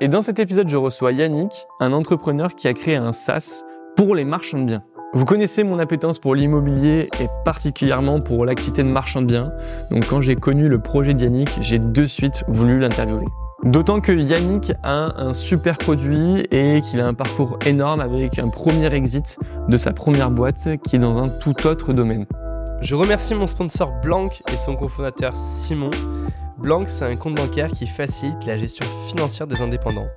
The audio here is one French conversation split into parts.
Et dans cet épisode, je reçois Yannick, un entrepreneur qui a créé un SaaS pour les marchands de biens. Vous connaissez mon appétence pour l'immobilier et particulièrement pour l'activité de marchand de biens. Donc quand j'ai connu le projet Yannick, j'ai de suite voulu l'interviewer. D'autant que Yannick a un super produit et qu'il a un parcours énorme avec un premier exit de sa première boîte qui est dans un tout autre domaine. Je remercie mon sponsor Blanc et son cofondateur Simon. Blanc, c'est un compte bancaire qui facilite la gestion financière des indépendants.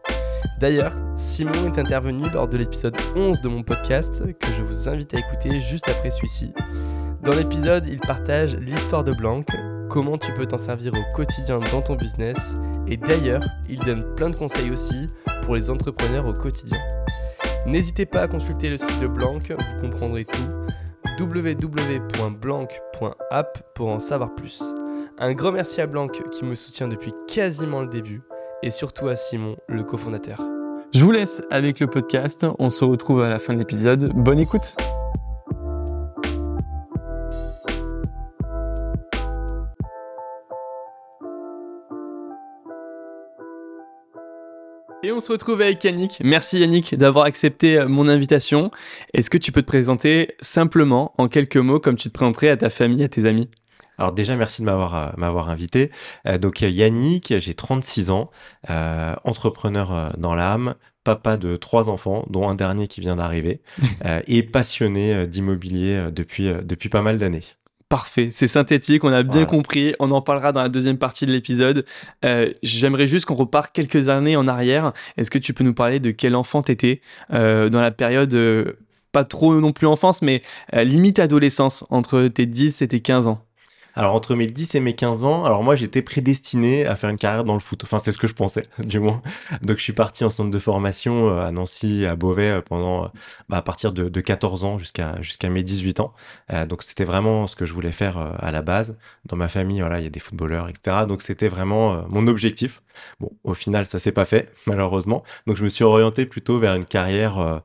D'ailleurs, Simon est intervenu lors de l'épisode 11 de mon podcast que je vous invite à écouter juste après celui-ci. Dans l'épisode, il partage l'histoire de Blanc, comment tu peux t'en servir au quotidien dans ton business et d'ailleurs, il donne plein de conseils aussi pour les entrepreneurs au quotidien. N'hésitez pas à consulter le site de Blanc, vous comprendrez tout www.blanc.app pour en savoir plus. Un grand merci à Blanc qui me soutient depuis quasiment le début et surtout à Simon, le cofondateur. Je vous laisse avec le podcast, on se retrouve à la fin de l'épisode. Bonne écoute Et on se retrouve avec Yannick. Merci Yannick d'avoir accepté euh, mon invitation. Est-ce que tu peux te présenter simplement en quelques mots comme tu te présenterais à ta famille, à tes amis? Alors déjà, merci de m'avoir euh, m'avoir invité. Euh, donc Yannick, j'ai 36 ans, entrepreneur dans l'âme, papa de trois enfants, dont un dernier qui vient d'arriver, et passionné d'immobilier depuis, depuis pas mal d'années. Parfait, c'est synthétique, on a bien compris, on en parlera dans la deuxième partie de l'épisode. Euh, j'aimerais juste qu'on repart quelques années en arrière. Est-ce que tu peux nous parler de quel enfant t'étais euh, dans la période, euh, pas trop non plus enfance, mais limite adolescence, entre tes 10 et tes 15 ans? Alors entre mes 10 et mes 15 ans, alors moi j'étais prédestiné à faire une carrière dans le foot. Enfin c'est ce que je pensais du moins. Donc je suis parti en centre de formation euh, à Nancy, à Beauvais euh, pendant euh, bah, à partir de, 14 ans jusqu'à jusqu'à mes 18 ans. donc c'était vraiment ce que je voulais faire à la base. Dans ma famille, voilà, il y a des footballeurs, etc. Donc c'était vraiment mon objectif. Bon, au final ça s'est pas fait malheureusement. Donc je me suis orienté plutôt vers une carrière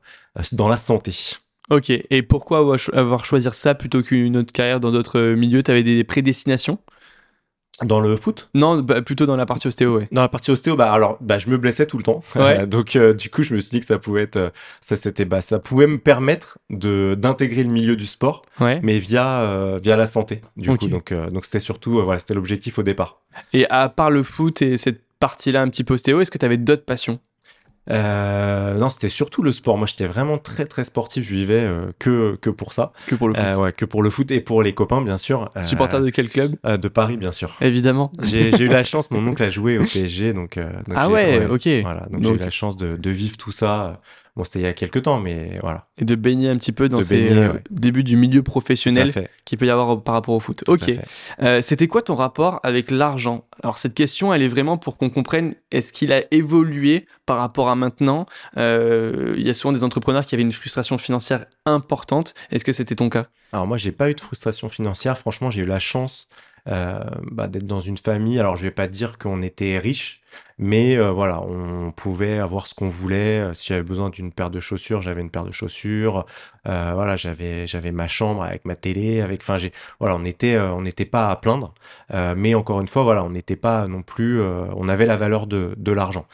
dans la santé. Ok, et pourquoi avoir choisi ça plutôt qu'une autre carrière dans d'autres milieux? Tu avais des prédestinations? Dans le foot? Non, bah, plutôt dans la partie ostéo, Dans la partie ostéo, bah alors, bah, je me blessais tout le temps. Donc, euh, du coup, je me suis dit que ça pouvait être, euh, ça c'était, bah, ça pouvait me permettre de d'intégrer le milieu du sport, mais via euh, via la santé. Du coup, donc donc c'était surtout, voilà, c'était l'objectif au départ. Et à part le foot et cette partie-là un petit peu ostéo, est-ce que tu avais d'autres passions? Euh, non, c'était surtout le sport. Moi, j'étais vraiment très très sportif. Je vivais euh, que que pour ça. Que pour le foot. Euh, ouais, que pour le foot et pour les copains, bien sûr. Supporter de quel club? De Paris, bien sûr. Évidemment. J'ai eu la chance. Mon oncle a joué au PSG, donc. donc ah ouais, ok. Voilà, donc, j'ai eu la chance de, de, vivre tout ça Bon, c'était il y a quelques temps, mais voilà. Et de baigner un petit peu dans ces euh, débuts du milieu professionnel qu'il peut y avoir par rapport au foot. ok. Euh, c'était quoi ton rapport avec l'argent? Alors, cette question, elle est vraiment pour qu'on comprenne est-ce qu'il a évolué par rapport à maintenant? Euh, Il y a souvent des entrepreneurs qui avaient une frustration financière importante. Est-ce que c'était ton cas? Alors, moi, j'ai pas eu de frustration financière. Franchement, j'ai eu la chance bah, d'être dans une famille. Alors, je vais pas dire qu'on était riche, mais euh, voilà, on pouvait avoir ce qu'on voulait. Euh, si j'avais besoin d'une paire de chaussures, j'avais une paire de chaussures. voilà, j'avais j'avais ma chambre avec ma télé, avec. Enfin, j'ai voilà, on était on n'était pas à plaindre, mais encore une fois, voilà, on n'était pas non plus. on avait la valeur de de l'argent.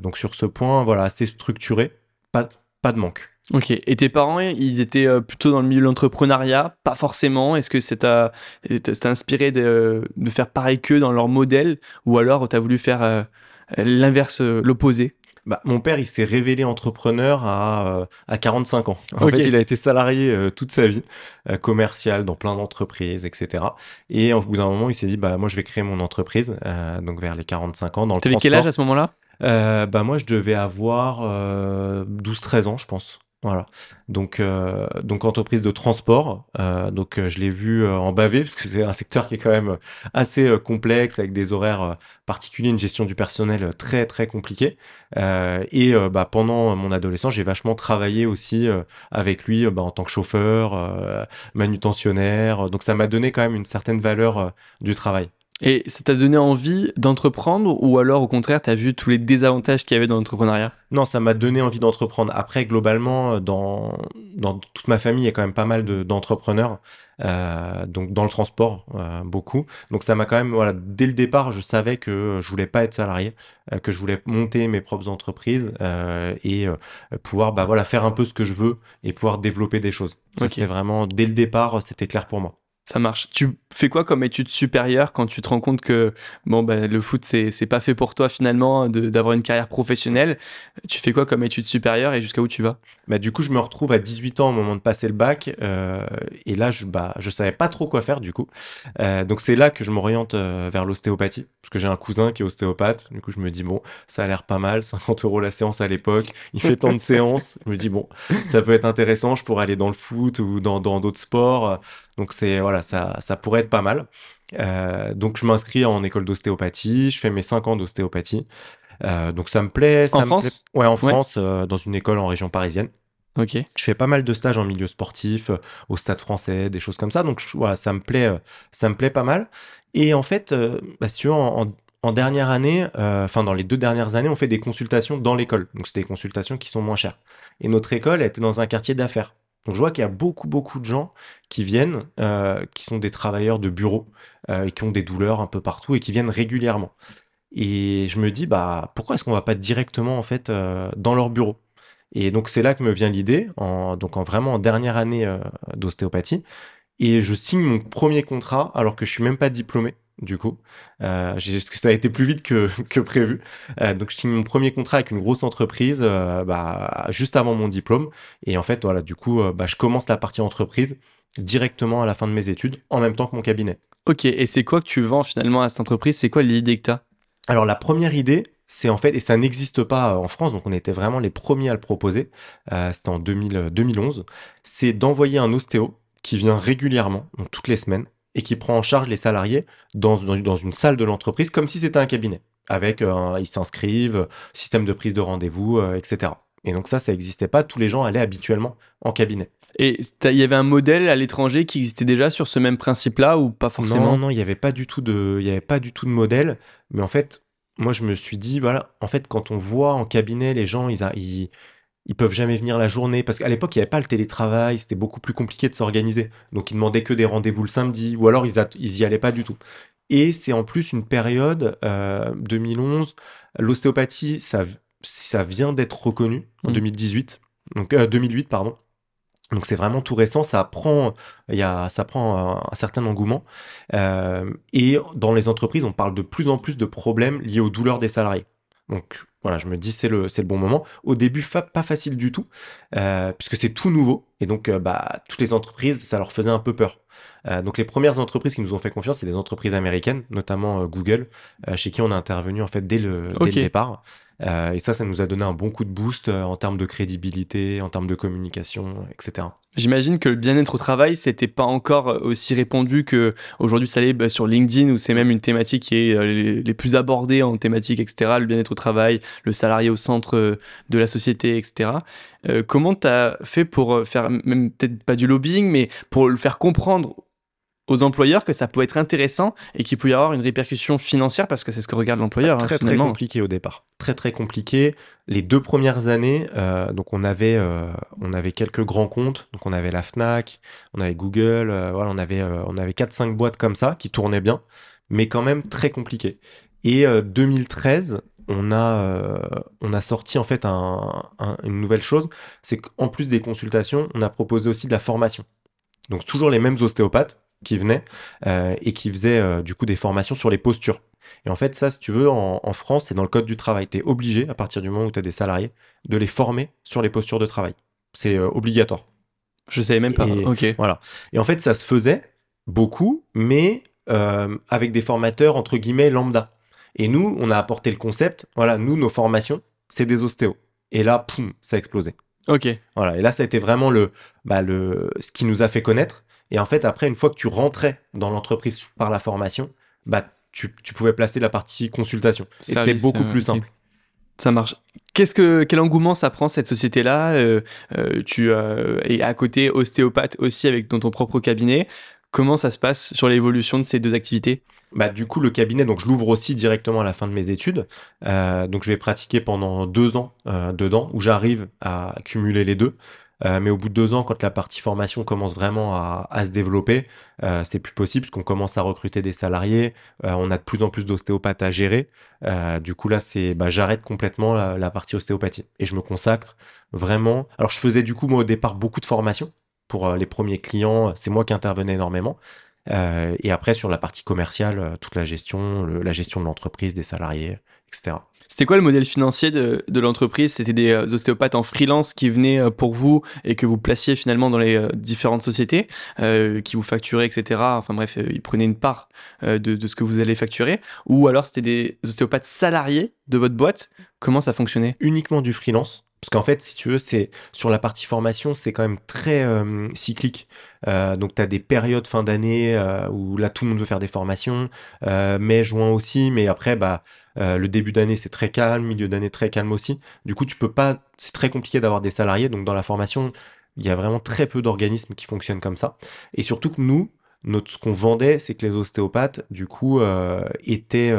donc sur ce point, voilà, assez structuré, pas pas de manque. Ok. Et tes parents, ils étaient euh, plutôt dans le milieu de l'entrepreneuriat? Pas forcément. Est-ce que ça t'a inspiré de, faire pareil qu'eux dans leur modèle? Ou alors tu as voulu faire euh, l'inverse, euh, l'opposé? Bah, mon père, il s'est révélé entrepreneur à, à 45 ans. En fait, il a été salarié toute sa vie, commercial dans plein d'entreprises, etc. Et au bout d'un moment, il s'est dit, bah, moi, je vais créer mon entreprise, donc vers les 45 ans. Dans le quel âge à ce moment-là? Bah, Moi, je devais avoir 12-13 ans, je pense. Voilà. Donc, euh, donc entreprise de transport. Euh, donc, euh, je l'ai vu en bavé parce que c'est un secteur qui est quand même assez complexe avec des horaires particuliers, une gestion du personnel très très compliquée. et bah, pendant mon adolescence, j'ai vachement travaillé aussi avec lui bah, en tant que chauffeur, manutentionnaire. Donc, ça m'a donné quand même une certaine valeur du travail. Et ça t'a donné envie d'entreprendre ou alors au contraire, tu as vu tous les désavantages qu'il y avait dans l'entrepreneuriat? Non, ça m'a donné envie d'entreprendre. Après, globalement, dans, dans toute ma famille, il y a quand même pas mal d'entrepreneurs. Euh, donc dans le transport, euh, beaucoup. Donc ça m'a quand même, voilà, dès le départ, je savais que je voulais pas être salarié, euh, que je voulais monter mes propres entreprises et pouvoir, bah voilà, faire un peu ce que je veux et pouvoir développer des choses. Ça, C'était vraiment, dès le départ, c'était clair pour moi. Ça marche. Tu fais quoi comme étude supérieure quand tu te rends compte que bon, ben, le foot, c'est, c'est pas fait pour toi finalement d'avoir une carrière professionnelle? Tu fais quoi comme étude supérieure et jusqu'à où tu vas? Bah, Du coup, je me retrouve à 18 ans au moment de passer le bac. Euh, et là, je, bah, je savais pas trop quoi faire du coup. Euh, donc, c'est là que je m'oriente euh, vers l'ostéopathie. Parce que j'ai un cousin qui est ostéopathe. Du coup, je me dis, bon, ça a l'air pas mal. 50 euros la séance à l'époque. Il fait tant de séances. Je me dis, bon, ça peut être intéressant. Je pourrais aller dans le foot ou dans, dans d'autres sports. Donc c'est voilà, ça, ça pourrait être pas mal. Euh, donc je m'inscris en école d'ostéopathie, je fais mes 5 ans d'ostéopathie. Euh, donc ça me plaît. Ça en France? Ouais, en France, euh, dans une école en région parisienne. Ok. Je fais pas mal de stages en milieu sportif, au stade français, des choses comme ça. Donc voilà, ça me plaît, ça me plaît pas mal. Et en fait, bah, si tu veux, en, en dernière année, enfin dans les deux dernières années, on fait des consultations dans l'école. Donc c'est des consultations qui sont moins chères. Et notre école était dans un quartier d'affaires. Donc je vois qu'il y a beaucoup, beaucoup de gens qui viennent, euh, qui sont des travailleurs de bureau, euh, et qui ont des douleurs un peu partout et qui viennent régulièrement. Et je me dis, bah, pourquoi est-ce qu'on va pas directement en fait euh, dans leur bureau? Et donc c'est là que me vient l'idée, en, donc en vraiment en dernière année d'ostéopathie, et je signe mon premier contrat alors que je suis même pas diplômé du coup. Euh, ça a été plus vite que, que prévu. Euh, donc, je signe mon premier contrat avec une grosse entreprise euh, bah, juste avant mon diplôme. Et en fait, voilà, du coup, euh, bah, je commence la partie entreprise directement à la fin de mes études, en même temps que mon cabinet. Ok, et c'est quoi que tu vends finalement à cette entreprise? C'est quoi l'idée que tu as Alors, la première idée, c'est en fait, et ça n'existe pas en France, donc on était vraiment les premiers à le proposer, c'était en 2000, 2011, c'est d'envoyer un ostéo qui vient régulièrement, donc toutes les semaines, et qui prend en charge les salariés dans, dans, une salle de l'entreprise comme si c'était un cabinet. Avec, euh, ils s'inscrivent, système de prise de rendez-vous, euh, etc. Et donc ça, ça n'existait pas. Tous les gens allaient habituellement en cabinet. Et il y avait un modèle à l'étranger qui existait déjà sur ce même principe-là ou pas forcément? Non, non, il n'y avait pas du tout de, il y avait pas du tout de modèle. Mais en fait, moi, je me suis dit, voilà, en fait, quand on voit en cabinet les gens, ils, ils, ils peuvent jamais venir la journée parce qu'à l'époque il n'y avait pas le télétravail, c'était beaucoup plus compliqué de s'organiser. Donc ils demandaient que des rendez-vous le samedi ou alors ils, ils y allaient pas du tout. Et c'est en plus une période 2011, euh, l'ostéopathie ça, ça vient d'être reconnu en 2018, mmh. donc 2008 euh, pardon. Donc c'est vraiment tout récent, ça prend, y a, ça prend un, certain engouement. Euh, et dans les entreprises, on parle de plus en plus de problèmes liés aux douleurs des salariés. Donc voilà, je me dis c'est le, le bon moment. Au début, pas facile du tout, euh, puisque c'est tout nouveau. Et donc, euh, bah, toutes les entreprises, ça leur faisait un peu peur. Euh, donc, les premières entreprises qui nous ont fait confiance, c'est des entreprises américaines, notamment Google, chez qui on a intervenu en fait dès le, dès le départ. Euh, et ça, ça nous a donné un bon coup de boost euh, en termes de crédibilité, en termes de communication, etc. J'imagine que le bien-être au travail, c'était pas encore euh, aussi répandu que aujourd'hui ça l'est bah, sur LinkedIn où c'est même une thématique qui est les, plus abordées en thématique, etc. Le bien-être au travail, le salarié au centre de la société, etc. comment tu as fait pour faire, même peut-être pas du lobbying, mais pour le faire comprendre aux employeurs que ça peut être intéressant et qu'il peut y avoir une répercussion financière parce que c'est ce que regarde l'employeur. Hein, très très compliqué au départ, très très compliqué. Les deux premières années, euh, donc on avait euh, on avait quelques grands comptes, donc on avait la Fnac, on avait Google, euh, voilà, on avait on avait quatre cinq boîtes comme ça qui tournaient bien, mais quand même très compliqué. Et 2013, on a, on a sorti en fait une nouvelle chose, c'est qu'en plus des consultations, on a proposé aussi de la formation. Donc toujours les mêmes ostéopathes, qui venaient euh, et qui faisaient euh, du coup des formations sur les postures. Et en fait, ça, si tu veux, en, France, c'est dans le code du travail. Tu es obligé, à partir du moment où tu as des salariés, de les former sur les postures de travail. C'est euh, obligatoire. Je savais même pas. ok. Voilà. Et en fait, ça se faisait beaucoup, mais avec des formateurs entre guillemets lambda. Et nous, on a apporté le concept. Voilà, nous, nos formations, c'est des ostéos. Et là, poum, ça a explosé. Ok. Voilà. Et là, ça a été vraiment le, bah, le, ce qui nous a fait connaître. Et en fait, après, une fois que tu rentrais dans l'entreprise par la formation, bah, tu, pouvais placer la partie consultation. Et c'était beaucoup plus simple. Ça marche. Qu'est-ce que quel engouement ça prend cette société-là euh, euh, Tu euh, es à côté ostéopathe aussi avec dans ton propre cabinet. Comment ça se passe sur l'évolution de ces deux activités? Bah, du coup, le cabinet, donc je l'ouvre aussi directement à la fin de mes études. Euh, donc je vais pratiquer pendant deux ans euh, dedans, où j'arrive à cumuler les deux. Euh, mais au bout de deux ans, quand la partie formation commence vraiment à, se développer, euh, c'est plus possible parce qu'on commence à recruter des salariés, euh, on a de plus en plus d'ostéopathes à gérer. du coup là, c'est bah, j'arrête complètement la, partie ostéopathie et je me consacre vraiment. Alors je faisais du coup moi au départ beaucoup de formation pour les premiers clients, c'est moi qui intervenais énormément. et après sur la partie commerciale, toute la gestion, la gestion de l'entreprise, des salariés, etc. C'était quoi le modèle financier de, de l'entreprise? C'était des euh, ostéopathes en freelance qui venaient euh, pour vous et que vous placiez finalement dans les euh, différentes sociétés, euh, qui vous facturaient, etc. Enfin bref, ils prenaient une part de, de, ce que vous allez facturer. Ou alors c'était des ostéopathes salariés de votre boîte. Comment ça fonctionnait? Uniquement du freelance. Parce qu'en fait, si tu veux, c'est sur la partie formation, c'est quand même très euh, cyclique. Euh, donc, tu as des périodes fin d'année euh, où là, tout le monde veut faire des formations. mai, juin aussi. Mais après, bah, le début d'année, c'est très calme. Milieu d'année, très calme aussi. Du coup, tu peux pas. C'est très compliqué d'avoir des salariés. Donc, dans la formation, il y a vraiment très peu d'organismes qui fonctionnent comme ça. Et surtout que nous, notre, ce qu'on vendait, c'est que les ostéopathes, du coup, étaient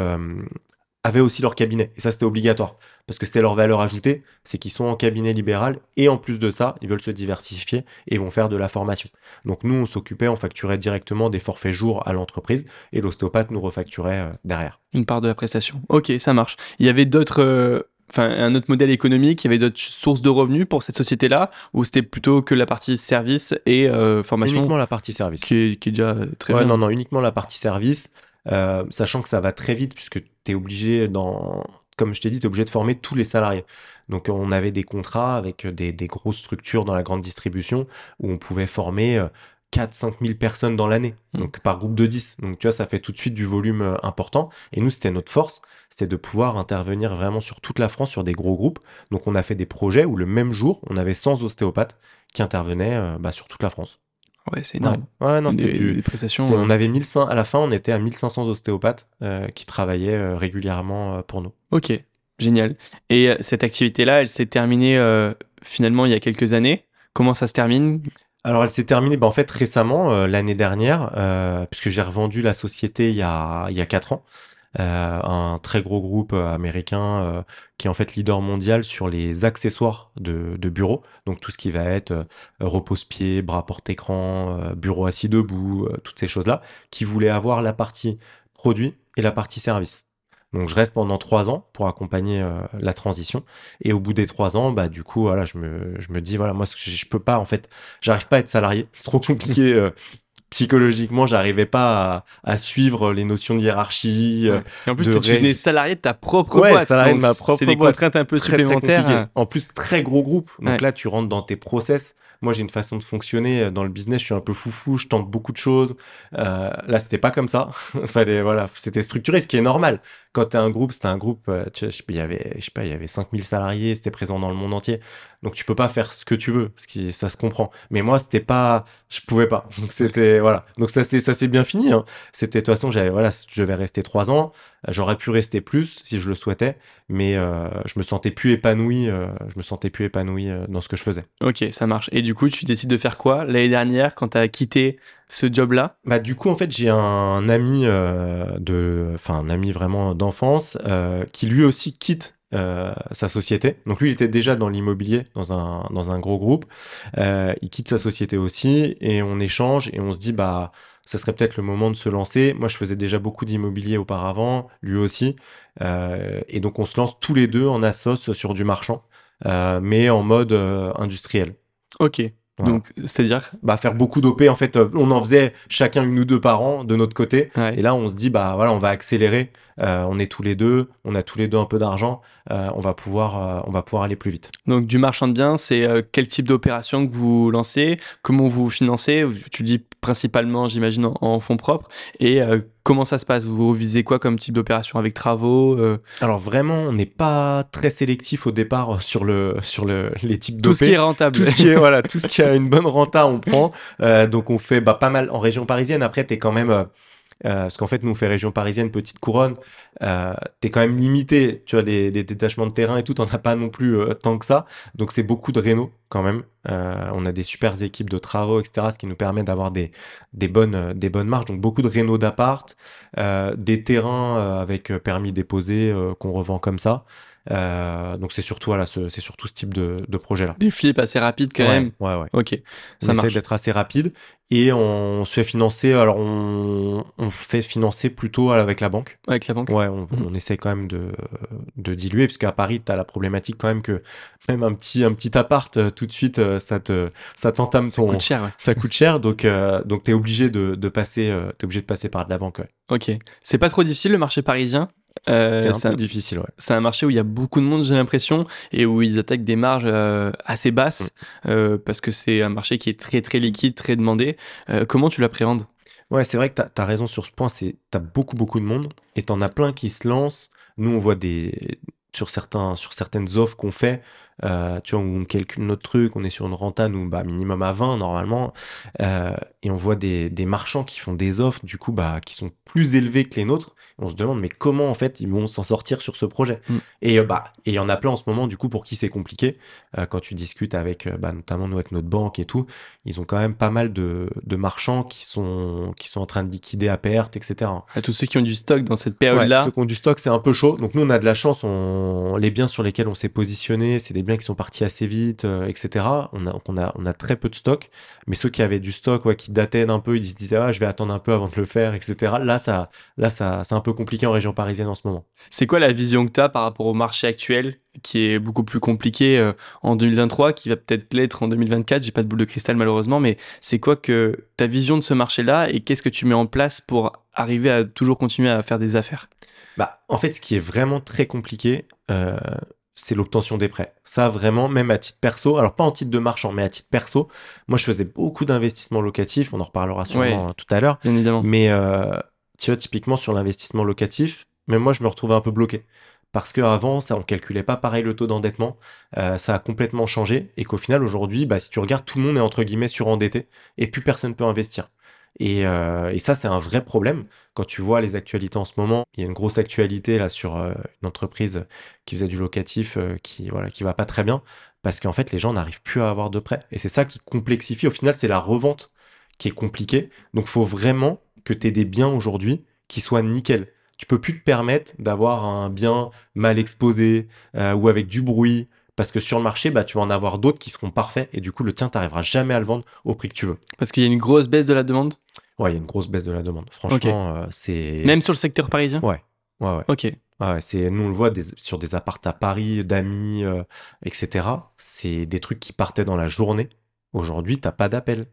avaient aussi leur cabinet. Et ça, c'était obligatoire. Parce que c'était leur valeur ajoutée, c'est qu'ils sont en cabinet libéral et en plus de ça, ils veulent se diversifier et vont faire de la formation. Donc nous, on s'occupait, on facturait directement des forfaits jours à l'entreprise et l'ostéopathe nous refacturait euh, derrière. Une part de la prestation. Ok, ça marche. Il y avait d'autres. Euh, enfin, un autre modèle économique, il y avait d'autres sources de revenus pour cette société-là, ou c'était plutôt que la partie service et euh, formation Uniquement la partie service. Qui est, qui est déjà très ouais, bien. Non, non, uniquement la partie service. Euh, sachant que ça va très vite puisque tu es obligé, dans, comme je t'ai dit, tu es obligé de former tous les salariés. Donc on avait des contrats avec des, des, grosses structures dans la grande distribution où on pouvait former 4-5 000 personnes dans l'année, mmh. donc par groupe de 10. Donc tu vois, ça fait tout de suite du volume euh, important. Et nous, c'était notre force, c'était de pouvoir intervenir vraiment sur toute la France, sur des gros groupes. Donc on a fait des projets où le même jour, on avait 100 ostéopathes qui intervenaient euh, bah, sur toute la France. Ouais, c'est énorme. Ouais, ouais non, c'était du. Des prestations. Euh... On avait 1500, à la fin, on était à 1500 ostéopathes euh, qui travaillaient euh, régulièrement euh, pour nous. Ok, génial. Et cette activité-là, elle s'est terminée finalement il y a quelques années. Comment ça se termine? Alors, elle s'est terminée en fait récemment, l'année dernière, puisque j'ai revendu la société il y a, il y a 4 ans. Euh, un très gros groupe euh, américain euh, qui est en fait leader mondial sur les accessoires de, de bureau, donc tout ce qui va être repose-pied, bras porte-écran, bureau assis debout, toutes ces choses-là, qui voulait avoir la partie produit et la partie service. Donc je reste pendant trois ans pour accompagner euh, la transition. Et au bout des trois ans, bah du coup, voilà, je me, je me dis, voilà, moi, je, je peux pas, en fait, j'arrive pas à être salarié. C'est trop compliqué. Euh, psychologiquement, j'arrivais pas à, à, suivre les notions de hiérarchie. Ouais. Et en plus, de tu es salarié de ta propre ouais, boîte. salarié de ma propre C'est des boîte. contraintes un peu Très, supplémentaires. très compliqué. En plus, très gros groupe. Donc Ouais. là, tu rentres dans tes process. Moi, j'ai une façon de fonctionner euh, dans le business. Je suis un peu foufou. Je tente beaucoup de choses. Euh, là, c'était pas comme ça. Fallait, voilà, c'était structuré, ce qui est normal. Quand t'es un groupe, c'était un groupe. euh, Tu il y avait, je sais pas, il y avait 5000 salariés. C'était présent dans le monde entier. Donc, tu peux pas faire ce que tu veux, ce qui, ça se comprend. Mais moi, c'était pas, je pouvais pas. Donc, c'était, voilà. Donc, ça s'est, ça s'est bien fini. Hein. C'était, de toute façon, j'avais, voilà, je vais rester trois ans. J'aurais pu rester plus si je le souhaitais, mais euh, je me sentais plus épanoui. je me sentais plus épanoui dans ce que je faisais. Ok, ça marche. Du coup, tu décides de faire quoi l'année dernière quand tu as quitté ce job-là? Bah, du coup, en fait, j'ai un ami euh, de, enfin, un ami vraiment d'enfance euh, qui lui aussi quitte euh, sa société. Donc lui, il était déjà dans l'immobilier, dans un, dans un gros groupe. Il quitte sa société aussi et on échange et on se dit, bah, ça serait peut-être le moment de se lancer. Moi, je faisais déjà beaucoup d'immobilier auparavant, lui aussi. Et donc, on se lance tous les deux en assos sur du marchand, mais en mode industriel. Ok. Voilà. Donc, c'est-à-dire Bah, faire beaucoup d'OP, en fait, euh, on en faisait chacun une ou deux par an de notre côté. Ouais. Et là, on se dit, bah voilà, on va accélérer. Euh, on est tous les deux, on a tous les deux un peu d'argent. Euh, on va pouvoir, euh, on va pouvoir aller plus vite. Donc, du marchand de biens, c'est quel type d'opération que vous lancez? Comment vous financez? Tu dis principalement, j'imagine, en, en fonds propres. Et comment ça se passe? Vous visez quoi comme type d'opération avec travaux euh, Alors vraiment, on n'est pas très sélectif au départ sur le, sur le, les types Tout ce qui est d'OP. rentable. Tout ce qui est voilà, tout ce qui a une bonne renta, on prend. Euh, donc on fait bah, pas mal en région parisienne. Après, t'es quand même, euh, parce qu'en fait, nous, on fait région parisienne, petite couronne. Euh, T'es quand même limité. Tu les, les détachements de terrain et tout, t'en as pas non plus euh, tant que ça. Donc, c'est beaucoup de réno quand même. On a des super équipes de travaux, etc. Ce qui nous permet d'avoir des, des, bonnes, des bonnes marges. Donc, beaucoup de réno d'appart, des terrains avec permis déposé euh, qu'on revend comme ça. Euh, donc, c'est surtout, voilà, ce, c'est surtout ce type de, de projet-là. Des flips assez rapides quand ouais, même. Ouais, ouais. Ok, On ça essaie marche. d'être assez rapide et on se fait financer. Alors, on, on fait financer plutôt avec la banque. Avec la banque. Ouais, on, Mhm. on essaie quand même de, de diluer, parce qu'à Paris, tu as la problématique quand même que même un petit, un petit appart, euh, tout de suite, euh, ça te, ça t'entame Ça ton. coûte cher, ouais. Ça coûte cher, donc, euh, donc tu es obligé de, de passer, euh, t'es obligé de passer par de la banque. Ouais. Ok. C'est pas trop difficile le marché parisien? Euh, c'est un c'est peu un- difficile, ouais. c'est un marché où il y a beaucoup de monde, j'ai l'impression, et où ils attaquent des marges euh, assez basses, Mm. euh, parce que c'est un marché qui est très très liquide, très demandé. Euh, comment tu l'appréhendes? Ouais, c'est vrai que tu as, raison sur ce point. C'est tu as beaucoup, beaucoup de monde et tu en as plein qui se lancent. Nous, on voit des sur, certains, sur certaines offres qu'on fait, euh, tu vois, où on calcule notre truc, on est sur une renta, nous, bah, minimum à 20 normalement, euh, et on voit des, des marchands qui font des offres, du coup, bah, qui sont plus élevées que les nôtres. On se demande, mais comment, en fait, ils vont s'en sortir sur ce projet? Mm. Et euh, bah, et il y en a plein en ce moment, du coup, pour qui c'est compliqué. Euh, quand tu discutes avec, bah, notamment nous, avec notre banque et tout, ils ont quand même pas mal de, de marchands qui sont, qui sont en train de liquider à perte, etc. À tous ceux qui ont du stock dans cette Ouais, période-là, ceux qui ont du stock, c'est un peu chaud. Donc nous, on a de la chance. On... Les biens sur lesquels on s'est positionné, c'est des biens qui sont partis assez vite, euh, etc. On a, on, a, on a très peu de stock. Mais ceux qui avaient du stock, ouais, qui dataient d'un peu, ils se disaient, ah, je vais attendre un peu avant de le faire, etc. Là, ça, là, ça, c'est un peu compliqué en région parisienne en ce moment. c'est quoi la vision que tu as par rapport au marché actuel, qui est beaucoup plus compliqué euh, en 2023, qui va peut-être l'être en 2024 J'ai pas de boule de cristal malheureusement, mais c'est quoi que ta vision de ce marché-là et qu'est-ce que tu mets en place pour arriver à toujours continuer à faire des affaires? Bah, en fait, ce qui est vraiment très compliqué, euh, c'est l'obtention des prêts. Ça, vraiment, même à titre perso, alors pas en titre de marchand, mais à titre perso, moi, je faisais beaucoup d'investissements locatifs, on en reparlera sûrement euh, tout à l'heure, Bien évidemment. mais euh, tu vois, typiquement sur l'investissement locatif, même moi, je me retrouvais un peu bloqué. Parce qu'avant, ça, on calculait pas pareil le taux d'endettement, euh, ça a complètement changé, et qu'au final, aujourd'hui, bah, si tu regardes, tout le monde est entre guillemets surendetté, et plus personne peut investir. Et, euh, et ça, c'est un vrai problème. Quand tu vois les actualités en ce moment, il y a une grosse actualité là sur euh, une entreprise qui faisait du locatif euh, qui voilà va pas très bien parce qu'en fait les gens n'arrivent plus à avoir de prêts. Et c'est ça qui complexifie. Au final, c'est la revente qui est compliquée. Donc, faut vraiment que tu aies des biens aujourd'hui qui soient nickel. Tu peux plus te permettre d'avoir un bien mal exposé ou avec du bruit. Parce que sur le marché, bah, tu vas en avoir d'autres qui seront parfaits et du coup, le tien, tu n'arriveras jamais à le vendre au prix que tu veux. Parce qu'il y a une grosse baisse de la demande, Ouais, il y a une grosse baisse de la demande. Franchement, euh, c'est. même sur le secteur parisien? Ouais, ouais, ouais. Ok. Ouais, c'est, nous, on le voit des- sur des apparts à Paris, d'amis, euh, etc. C'est des trucs qui partaient dans la journée. Aujourd'hui, t'as pas d'appel.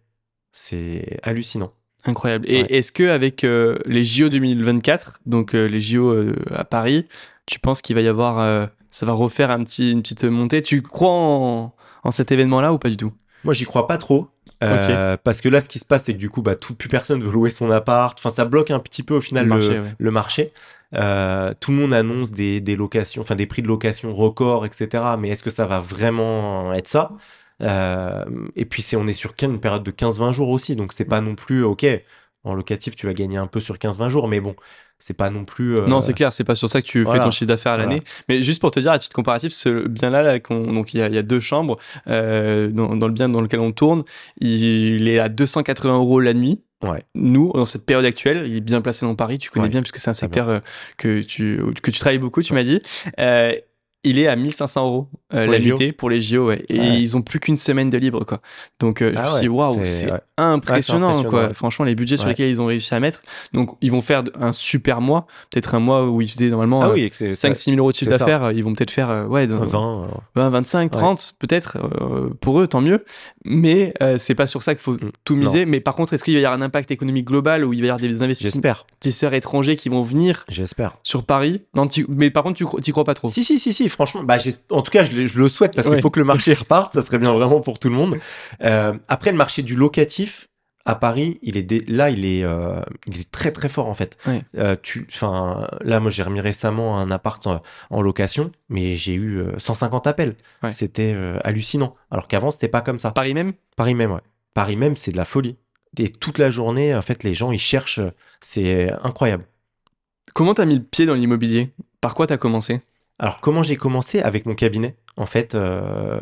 C'est hallucinant. Incroyable. Et Ouais. est-ce que avec euh, les JO 2024, donc euh, les JO euh, à Paris, tu penses qu'il va y avoir, ça va refaire un petit, une petite montée Tu crois en, en cet événement-là ou pas du tout? Moi, j'y crois pas trop. euh, Parce que là, ce qui se passe, c'est que du coup, bah, tout, plus personne veut louer son appart. Enfin, ça bloque un petit peu au final Le le, marché, ouais. le marché. Euh, tout le monde annonce des, des locations, enfin des prix de location records, etc. Mais est-ce que ça va vraiment être ça? Euh, Et puis, c'est, on est sur une période de 15-20 jours aussi. Donc, c'est pas non plus, OK, en locatif, tu vas gagner un peu sur 15-20 jours. Mais bon, c'est pas non plus. euh, Non, c'est clair, c'est pas sur ça que tu fais ton chiffre d'affaires à Voilà. l'année. Mais juste pour te dire, à titre comparatif, ce bien-là, là, donc il y, a, il y a deux chambres euh, dans, dans le bien dans lequel on tourne, il est à 280 euros la nuit. Ouais. Nous, dans cette période actuelle, il est bien placé dans Paris, tu connais Ouais, bien puisque c'est un très secteur euh, que, tu, que tu travailles beaucoup, tu m'as dit. Euh, il est à 1500 euros euh, Pour la les JO? nuitée pour les JO, ouais. Et Ouais. ils ont plus qu'une semaine de libre, quoi. Donc, euh, je Ah me suis dit, waouh, c'est- impressionnant, impressionnant, quoi. ouais. Franchement, les budgets sur lesquels ils ont réussi à mettre. Donc, ils vont faire un super mois, peut-être un mois où ils faisaient normalement Ah euh, oui, et que c'est 5-6 000 euros de chiffre d'affaires, ils vont peut-être faire euh, ouais, dans- 20. euh, 20, 25, 30 peut-être euh, pour eux, tant mieux. Mais euh, c'est pas sur ça qu'il faut Mm. tout miser. Mais par contre, est-ce qu'il va y avoir un impact économique global où il va y avoir des investisseurs étrangers qui vont venir J'espère. sur Paris? Non, tu- mais par contre, tu t'y crois pas trop. Si, si, si, si, franchement, bah, j'ai- en tout cas, je, le- je le souhaite parce Ouais. qu'il faut que le marché reparte, ça serait bien vraiment pour tout le monde. Euh, après, le marché du locatif à Paris, il est dé- là, il est, euh, il est très très fort en fait. Ouais. Euh, tu, enfin, là, moi, j'ai remis récemment un appart en, en location, mais j'ai eu euh, 150 appels. Ouais. C'était euh, hallucinant. Alors qu'avant, c'était pas comme ça. Paris même? Paris même, ouais. Paris même, c'est de la folie. et toute la journée, en fait, les gens, ils cherchent. C'est incroyable. Comment t'as mis le pied dans l'immobilier? Par quoi t'as commencé? Alors, comment j'ai commencé Avec mon cabinet. En fait, euh,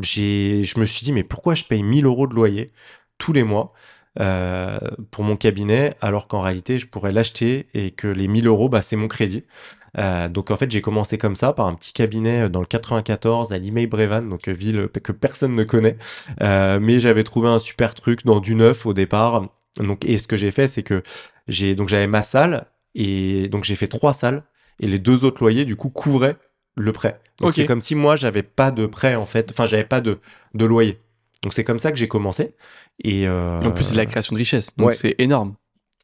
je me suis dit, mais pourquoi je paye 1000 euros de loyer tous les mois euh, pour mon cabinet, alors qu'en réalité, je pourrais l'acheter et que les 1000 euros, bah, c'est mon crédit. Euh, donc en fait, j'ai commencé comme ça par un petit cabinet dans le 94 à Limay Brévan, donc ville que personne ne connaît. mais j'avais trouvé un super truc dans du neuf au départ. Donc et ce que j'ai fait, c'est que j'ai donc j'avais ma salle et donc j'ai fait trois salles et les deux autres loyers du coup couvraient le prêt. Donc c'est comme si moi j'avais pas de prêt en fait, enfin j'avais pas de, de loyer. Donc c'est comme ça que j'ai commencé. Et, euh, en plus c'est de la création de richesse, donc c'est énorme.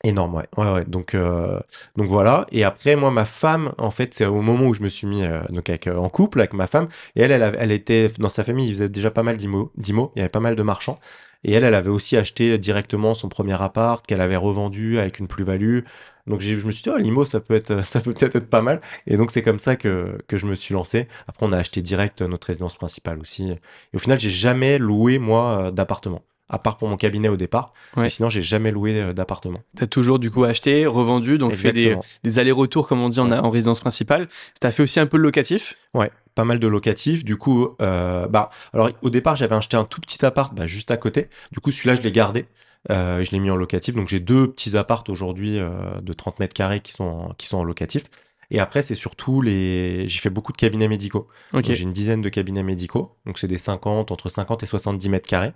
Énorme, ouais. ouais, ouais. Donc, euh, donc voilà. Et après, moi, ma femme, en fait, c'est au moment où je me suis mis euh, donc avec, en couple avec ma femme. Et elle, elle, elle était dans sa famille, il faisait déjà pas mal d'IMO. Il y avait pas mal de marchands. Et elle, elle avait aussi acheté directement son premier appart qu'elle avait revendu avec une plus-value. Donc je me suis dit, oh, l'IMO, ça peut être, ça peut peut-être être pas mal. Et donc c'est comme ça que, que je me suis lancé. Après, on a acheté direct notre résidence principale aussi. Et au final, j'ai jamais loué, moi, d'appartement à part pour mon cabinet au départ. Mais sinon, j'ai jamais loué euh, d'appartement. Tu as toujours du coup acheté, revendu, donc fait des, des allers-retours, comme on dit, en, en, résidence principale. Tu as fait aussi un peu de locatif? Ouais, pas mal de locatifs. Du coup, euh, bah, alors au départ, j'avais acheté un tout petit appart bah, juste à côté. Du coup, celui-là, je l'ai gardé. Euh, je l'ai mis en locatif. Donc, j'ai deux petits apparts aujourd'hui de 30 mètres carrés qui sont en, qui sont en locatif. Et après, c'est surtout les. J'ai fait beaucoup de cabinets médicaux. J'ai une dizaine de cabinets médicaux. Donc, c'est des 50, entre 50 et 70 mètres carrés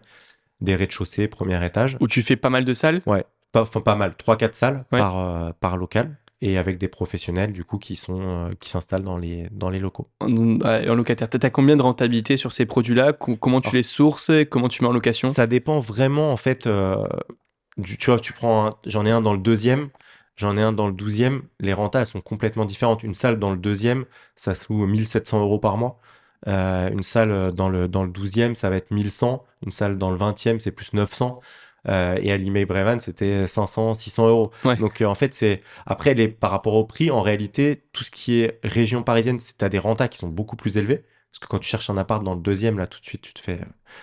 des rez-de-chaussée, premier étage. Où tu fais pas mal de salles? Ouais, pas, enfin pas mal, 3-4 salles par, euh, par local et avec des professionnels du coup qui sont euh, qui s'installent dans les dans les locaux. En, en locataire, tu as combien de rentabilité sur ces produits-là? Comment tu les sources? Comment tu mets en location? Ça dépend vraiment en fait. Euh, du, tu vois, tu prends, j'en ai un dans le deuxième, j'en ai un dans le douzième. Les rentas elles sont complètement différentes. Une salle dans le deuxième, ça se loue 1700 euros par mois. Euh, une salle euh, dans le, dans le 12e, ça va être 1100. Une salle dans le 20e, c'est plus 900. Euh, et à Limay Brevan, c'était 500, 600 euros. Donc en fait, c'est après les par rapport au prix, en réalité, tout ce qui est région parisienne, c'est à des rentas qui sont beaucoup plus élevés. Parce que quand tu cherches un appart dans le deuxième, là, tout de suite, tu te fais,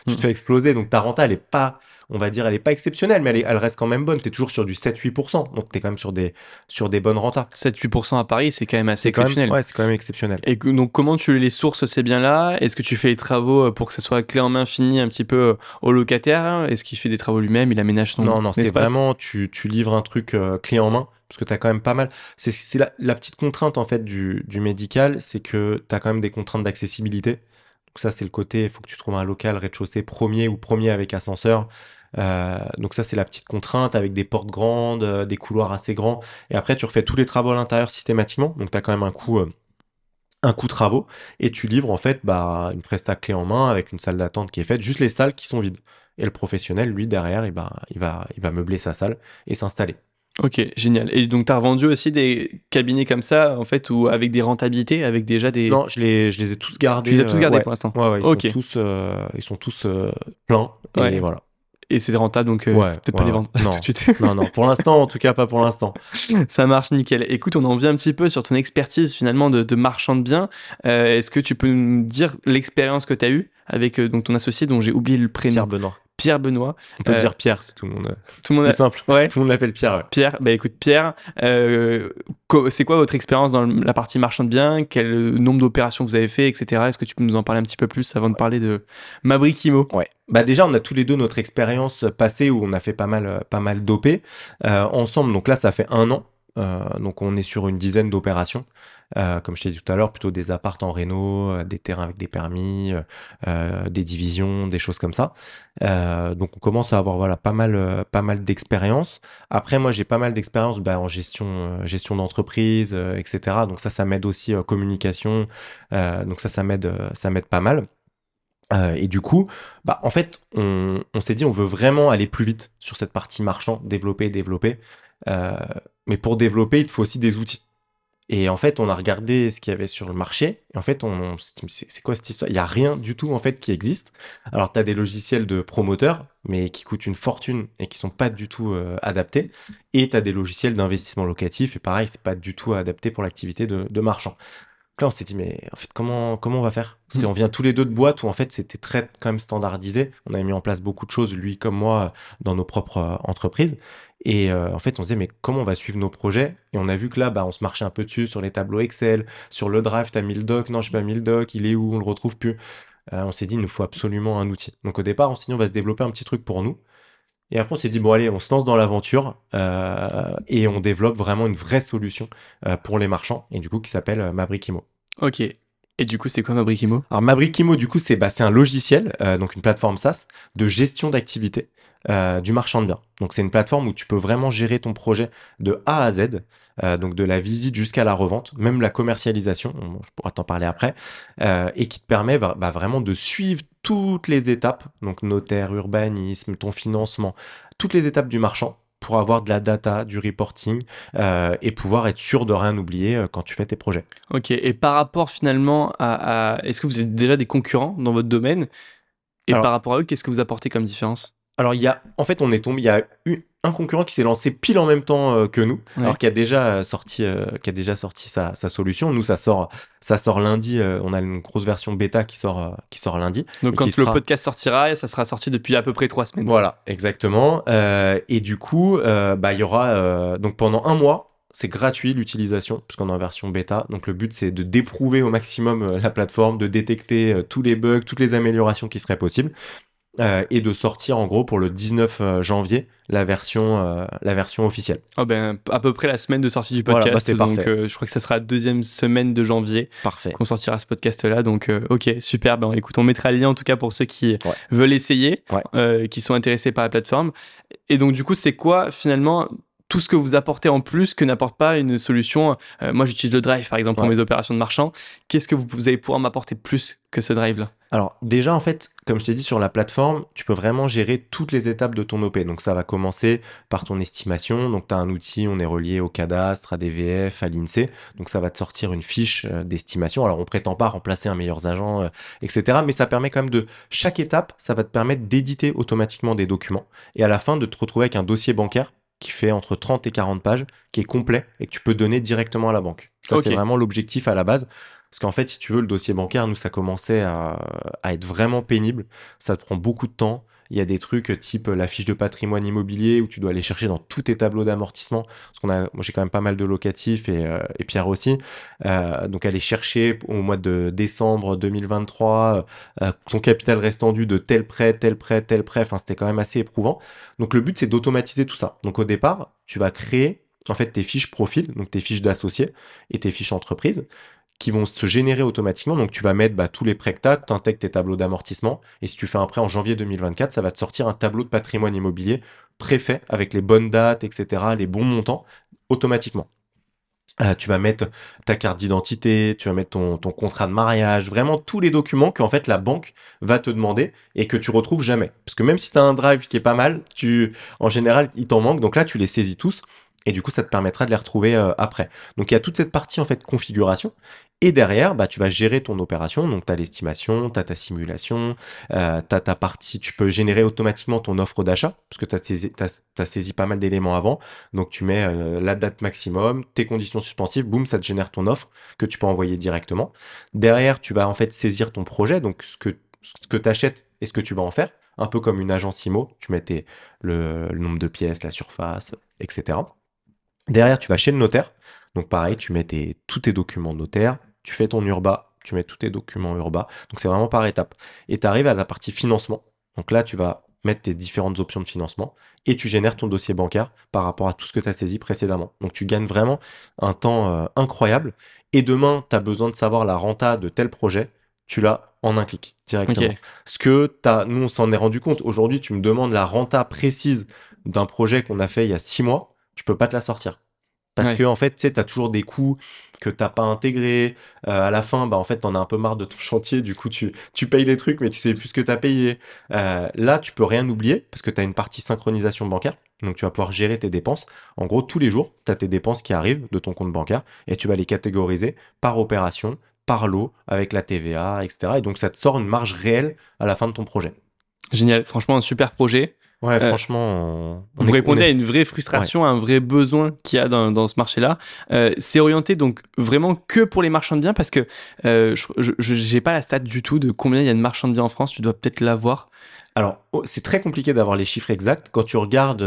tu te mm. fais exploser. Donc ta renta, elle est pas on va dire, elle est pas exceptionnelle, mais elle, reste quand même bonne. Tu es toujours sur du 7-8%, donc tu es quand même sur des, sur des bonnes rentas. 7-8% à Paris, c'est quand même assez exceptionnel. ouais, c'est quand même exceptionnel. Et donc, comment tu les sources ces biens-là? Est-ce que tu fais les travaux euh, pour que ce soit clé en main fini un petit peu euh, au locataire? Est-ce qu'il fait des travaux lui-même? Il aménage son Non, non, c'est vraiment, tu, tu, livres un truc euh, clé en main parce que tu as quand même pas mal. C'est la, la, petite contrainte en fait du, du médical, c'est que tu as quand même des contraintes d'accessibilité. Donc ça, c'est le côté, il faut que tu trouves un local rez-de-chaussée premier ou premier avec ascenseur. Euh, donc ça, c'est la petite contrainte avec des portes grandes, euh, des couloirs assez grands. Et après, tu refais tous les travaux à l'intérieur systématiquement. Donc tu as quand même un coût, euh, un coût travaux. Et tu livres en fait bah, une presta clé en main avec une salle d'attente qui est faite, juste les salles qui sont vides. Et le professionnel, lui, derrière, et ben, il, va, il va meubler sa salle et s'installer. Ok, génial. Et donc, tu as revendu aussi des cabinets comme ça, en fait, ou avec des rentabilités, avec déjà des. Non, je les, je les ai tous gardés. Tu les as tous gardés pour l'instant Ouais, ouais, ils, sont tous, ils sont tous pleins. Et voilà. Et c'est rentable, donc euh, peut-être pas les vendre non. tout de suite. non, non, pour l'instant, en tout cas, pas pour l'instant. Ça marche nickel. Écoute, on en vient un petit peu sur ton expertise finalement de, marchand de biens. Euh, est-ce que tu peux nous dire l'expérience que tu as eue avec euh, donc, ton associé dont j'ai oublié le prénom? Pierre Benoît. Pierre Benoît. On peut dire Pierre, c'est tout le monde. Tout le monde simple. Ouais. Tout le monde l'appelle Pierre. Pierre, bah écoute Pierre, c'est quoi votre expérience dans la partie marchand de biens Quel nombre d'opérations vous avez fait, etc. Est-ce que tu peux nous en parler un petit peu plus avant de parler de Mabrikimo Ouais. Bah déjà, on a tous les deux notre expérience passée où on a fait pas mal, pas mal d'OP euh, ensemble. Donc là, ça fait un an. Euh, donc on est sur une dizaine d'opérations. Euh, comme je t'ai dit tout à l'heure, plutôt des apparts en réno, des terrains avec des permis, des divisions, des choses comme ça. donc on commence à avoir voilà pas mal, pas mal d'expérience. Après moi j'ai pas mal d'expérience bah, en gestion, gestion d'entreprise, etc. Donc ça ça m'aide aussi communication. donc ça ça m'aide, ça m'aide pas mal. Euh, et du coup, bah, en fait, on, s'est dit, on veut vraiment aller plus vite sur cette partie marchand, développer, développer. Euh, mais pour développer, il faut aussi des outils. Et en fait, on a regardé ce qu'il y avait sur le marché. Et en fait, on, c'est quoi cette histoire? Il n'y a rien du tout, en fait, qui existe. Alors, tu as des logiciels de promoteurs, mais qui coûtent une fortune et qui sont pas du tout euh, adaptés. Et tu as des logiciels d'investissement locatif. Et pareil, c'est pas du tout adapté pour l'activité de marchand. Là, on s'est dit, mais en fait, comment, comment on va faire? Parce Mm. qu'on vient tous les deux de boîtes où en fait, c'était très quand même standardisé. On avait mis en place beaucoup de choses, lui comme moi, dans nos propres euh, entreprises. Et euh, en fait, on se disait, mais comment on va suivre nos projets? Et on a vu que là, bah, on se marchait un peu dessus sur les tableaux Excel, sur le Drive, t'as mis le doc, non, j'ai pas mis le doc, il est où? On le retrouve plus. Euh, on s'est dit, il nous faut absolument un outil. Donc au départ, on s'est dit, on va se développer un petit truc pour nous. Et après, on s'est dit, bon, allez, on se lance dans l'aventure euh, et on développe vraiment une vraie solution euh, pour les marchands, et du coup, qui s'appelle euh, Mabrikimo. Ok. Et du coup, c'est quoi Mabrikimo Alors, Mabrikimo, du coup, c'est bah, un logiciel, euh, donc une plateforme SaaS de gestion d'activité euh, du marchand de biens. Donc, c'est une plateforme où tu peux vraiment gérer ton projet de A à Z, euh, donc de la visite jusqu'à la revente, même la commercialisation, je pourrais t'en parler après, et qui te permet bah, bah, vraiment de suivre toutes les étapes, donc notaire, urbanisme, ton financement, toutes les étapes du marchand pour avoir de la data, du reporting euh, et pouvoir être sûr de rien oublier euh, quand tu fais tes projets. Ok. Et par rapport finalement à, à- est-ce que vous êtes déjà des concurrents dans votre domaine? Et Alors- par rapport à eux, qu'est-ce que vous apportez comme différence? Alors, il y a, en fait, on est tombé, il y a eu un concurrent qui s'est lancé pile en même temps euh, que nous, Ouais. alors qui a déjà euh, sorti, euh, qui a déjà sorti sa, sa solution. Nous, ça sort, ça sort lundi. euh, on a une grosse version bêta qui sort, qui sort lundi. Donc quand le sera- podcast sortira, ça sera sorti depuis à peu près trois semaines. Voilà, exactement. Et du coup, bah, il y aura donc pendant un mois. C'est gratuit l'utilisation, puisqu'on est en version bêta. Donc le but, c'est de déprouver au maximum euh, la plateforme, de détecter euh, tous les bugs, toutes les améliorations qui seraient possibles, euh, et de sortir en gros pour le 19 euh, janvier la version, euh, la version officielle. Oh ben, à peu près la semaine de sortie du Voilà, podcast. bah, donc euh, je crois que ça sera la deuxième semaine de janvier Parfait. qu'on sortira ce podcast-là. Donc ok, super. Ben, écoute, on mettra le lien en tout cas pour ceux qui Ouais. veulent essayer, Ouais. qui sont intéressés par la plateforme. Et donc du coup, c'est quoi finalement tout ce que vous apportez en plus que n'apporte pas une solution euh, Moi, j'utilise le Drive par exemple pour mes opérations de marchand. Qu'est-ce que vous, vous allez pouvoir m'apporter plus que ce Drive-là? Alors déjà en fait, comme je t'ai dit sur la plateforme, tu peux vraiment gérer toutes les étapes de ton OP. Donc ça va commencer par ton estimation. Donc tu as un outil, on est relié au cadastre, à DVF, à l'INSEE. Donc ça va te sortir une fiche euh, d'estimation. Alors on prétend pas remplacer un meilleur agent, euh, etc. Mais ça permet quand même de chaque étape, ça va te permettre d'éditer automatiquement des documents et à la fin de te retrouver avec un dossier bancaire qui fait entre 30 et 40 pages, qui est complet et que tu peux donner directement à la banque. Ça, c'est vraiment l'objectif à la base. Parce qu'en fait, si tu veux, le dossier bancaire, nous, ça commençait à, à être vraiment pénible. Ça te prend beaucoup de temps. Il y a des trucs type la fiche de patrimoine immobilier où tu dois aller chercher dans tous tes tableaux d'amortissement. Parce qu'on a, moi, j'ai quand même pas mal de locatifs et, euh, Pierre aussi. Euh, donc, aller chercher au mois de décembre 2023 euh, ton capital restant de tel prêt, tel prêt, tel prêt. Enfin, c'était quand même assez éprouvant. Donc, le but, c'est d'automatiser tout ça. Donc, au départ, tu vas créer en fait tes fiches profil, donc tes fiches d'associés et tes fiches entreprises qui vont se générer automatiquement. Donc, tu vas mettre bah, tous les prêts que tu as, tu tes tableaux d'amortissement. Et si tu fais un prêt en janvier 2024, ça va te sortir un tableau de patrimoine immobilier préfet avec les bonnes dates, etc., les bons montants, automatiquement. Euh, tu vas mettre ta carte d'identité, tu vas mettre ton, contrat de mariage, vraiment tous les documents que fait la banque va te demander et que tu retrouves jamais. Parce que même si tu as un drive qui est pas mal, tu, en général, il t'en manque. Donc là, tu les saisis tous et du coup, ça te permettra de les retrouver euh, après. Donc il y a toute cette partie en fait configuration. Et derrière, bah, tu vas gérer ton opération. Donc, tu as l'estimation, tu as ta simulation, euh, tu as ta partie. Tu peux générer automatiquement ton offre d'achat, parce que tu as saisi, pas mal d'éléments avant. Donc, tu mets euh, la date maximum, tes conditions suspensives, boum, ça te génère ton offre que tu peux envoyer directement. Derrière, tu vas en fait saisir ton projet, donc ce que, que tu achètes et ce que tu vas en faire. Un peu comme une agence IMO, tu mets tes- le, nombre de pièces, la surface, etc. Derrière, tu vas chez le notaire. Donc pareil, tu mets tes- tous tes documents notaires, tu fais ton urba, tu mets tous tes documents urba. Donc c'est vraiment par étapes. Et tu arrives à la partie financement. Donc là, tu vas mettre tes différentes options de financement et tu génères ton dossier bancaire par rapport à tout ce que tu as saisi précédemment. Donc tu gagnes vraiment un temps euh, incroyable. Et demain, tu as besoin de savoir la renta de tel projet, tu l'as en un clic directement. Ce que t'as, nous, on s'en est rendu compte. Aujourd'hui, tu me demandes la renta précise d'un projet qu'on a fait il y a six mois, je peux pas te la sortir. Parce Ouais. que, en fait, tu sais, t'as toujours des coûts que t'as pas intégrés. Euh, à la fin, bah, en fait, t'en as un peu marre de ton chantier. Du coup, tu, tu payes les trucs, mais tu sais plus ce que t'as payé. Euh, là, tu peux rien oublier parce que t'as une partie synchronisation bancaire. Donc, tu vas pouvoir gérer tes dépenses. En gros, tous les jours, t'as tes dépenses qui arrivent de ton compte bancaire et tu vas les catégoriser par opération, par lot, avec la TVA, etc. Et donc, ça te sort une marge réelle à la fin de ton projet. Génial, franchement un super projet. Ouais, Euh, franchement, on- Vous répondez à une vraie frustration, à un vrai besoin qu'il y a dans, dans ce marché-là. Euh, c'est orienté donc vraiment que pour les marchands de biens parce que euh, je n'ai pas la stat du tout de combien il y a de marchands de biens en France. Tu dois peut-être l'avoir. Alors, oh, c'est très compliqué d'avoir les chiffres exacts. Quand tu regardes,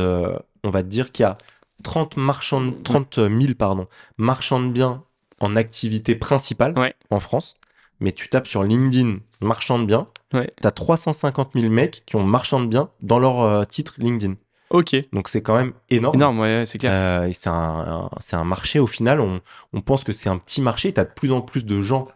on va te dire qu'il y a 30, marchands, de- 30 000 pardon, marchands de biens en activité principale Ouais. en France. Mais tu tapes sur LinkedIn marchand de biens, Ouais. tu as 350 000 mecs qui ont marchand de biens dans leur euh, titre LinkedIn. Ok. Donc c'est quand même énorme. Énorme, ouais, c'est clair. Euh, et c'est un, un- un marché, au final, on, on pense que c'est un petit marché. Tu as de plus en plus de gens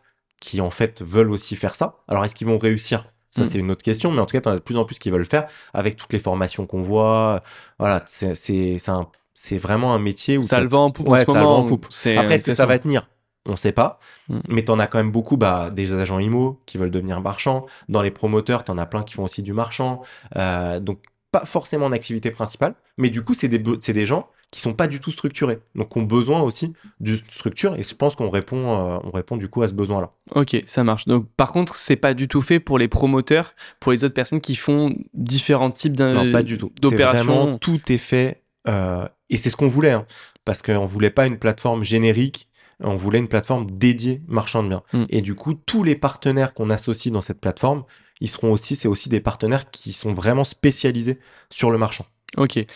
qui, en fait, veulent aussi faire ça. Alors, est-ce qu'ils vont réussir? Ça, Mm. c'est une autre question. Mais en tout cas, tu en as de plus en plus qui veulent le faire avec toutes les formations qu'on voit. Voilà, c'est vraiment un métier où ça le vend en poupe en Ouais, ce ça le vend en poupe. Après, est-ce que ça va tenir? On sait pas. Mm. Mais tu en as quand même beaucoup bah, des agents IMO qui veulent devenir marchands. Dans les promoteurs, tu en as plein qui font aussi du marchand. Euh, donc, pas forcément en activité principale. Mais du coup, c'est des, des gens qui sont pas du tout structurés. Donc, ont besoin aussi d'une structure. Et je pense qu'on répond, euh, on répond du coup à ce besoin-là. Ok, ça marche. Donc, par contre, c'est pas du tout fait pour les promoteurs, pour les autres personnes qui font différents types d'un- Non, pas du tout. D'opérations. vraiment, tout est fait. euh, et c'est ce qu'on voulait. hein, parce qu'on voulait pas une plateforme générique. On voulait une plateforme dédiée marchand de biens. Mm. Et du coup, tous les partenaires qu'on associe dans cette plateforme, ils seront aussi, c'est aussi des partenaires qui sont vraiment spécialisés sur le marchand. Ok. Et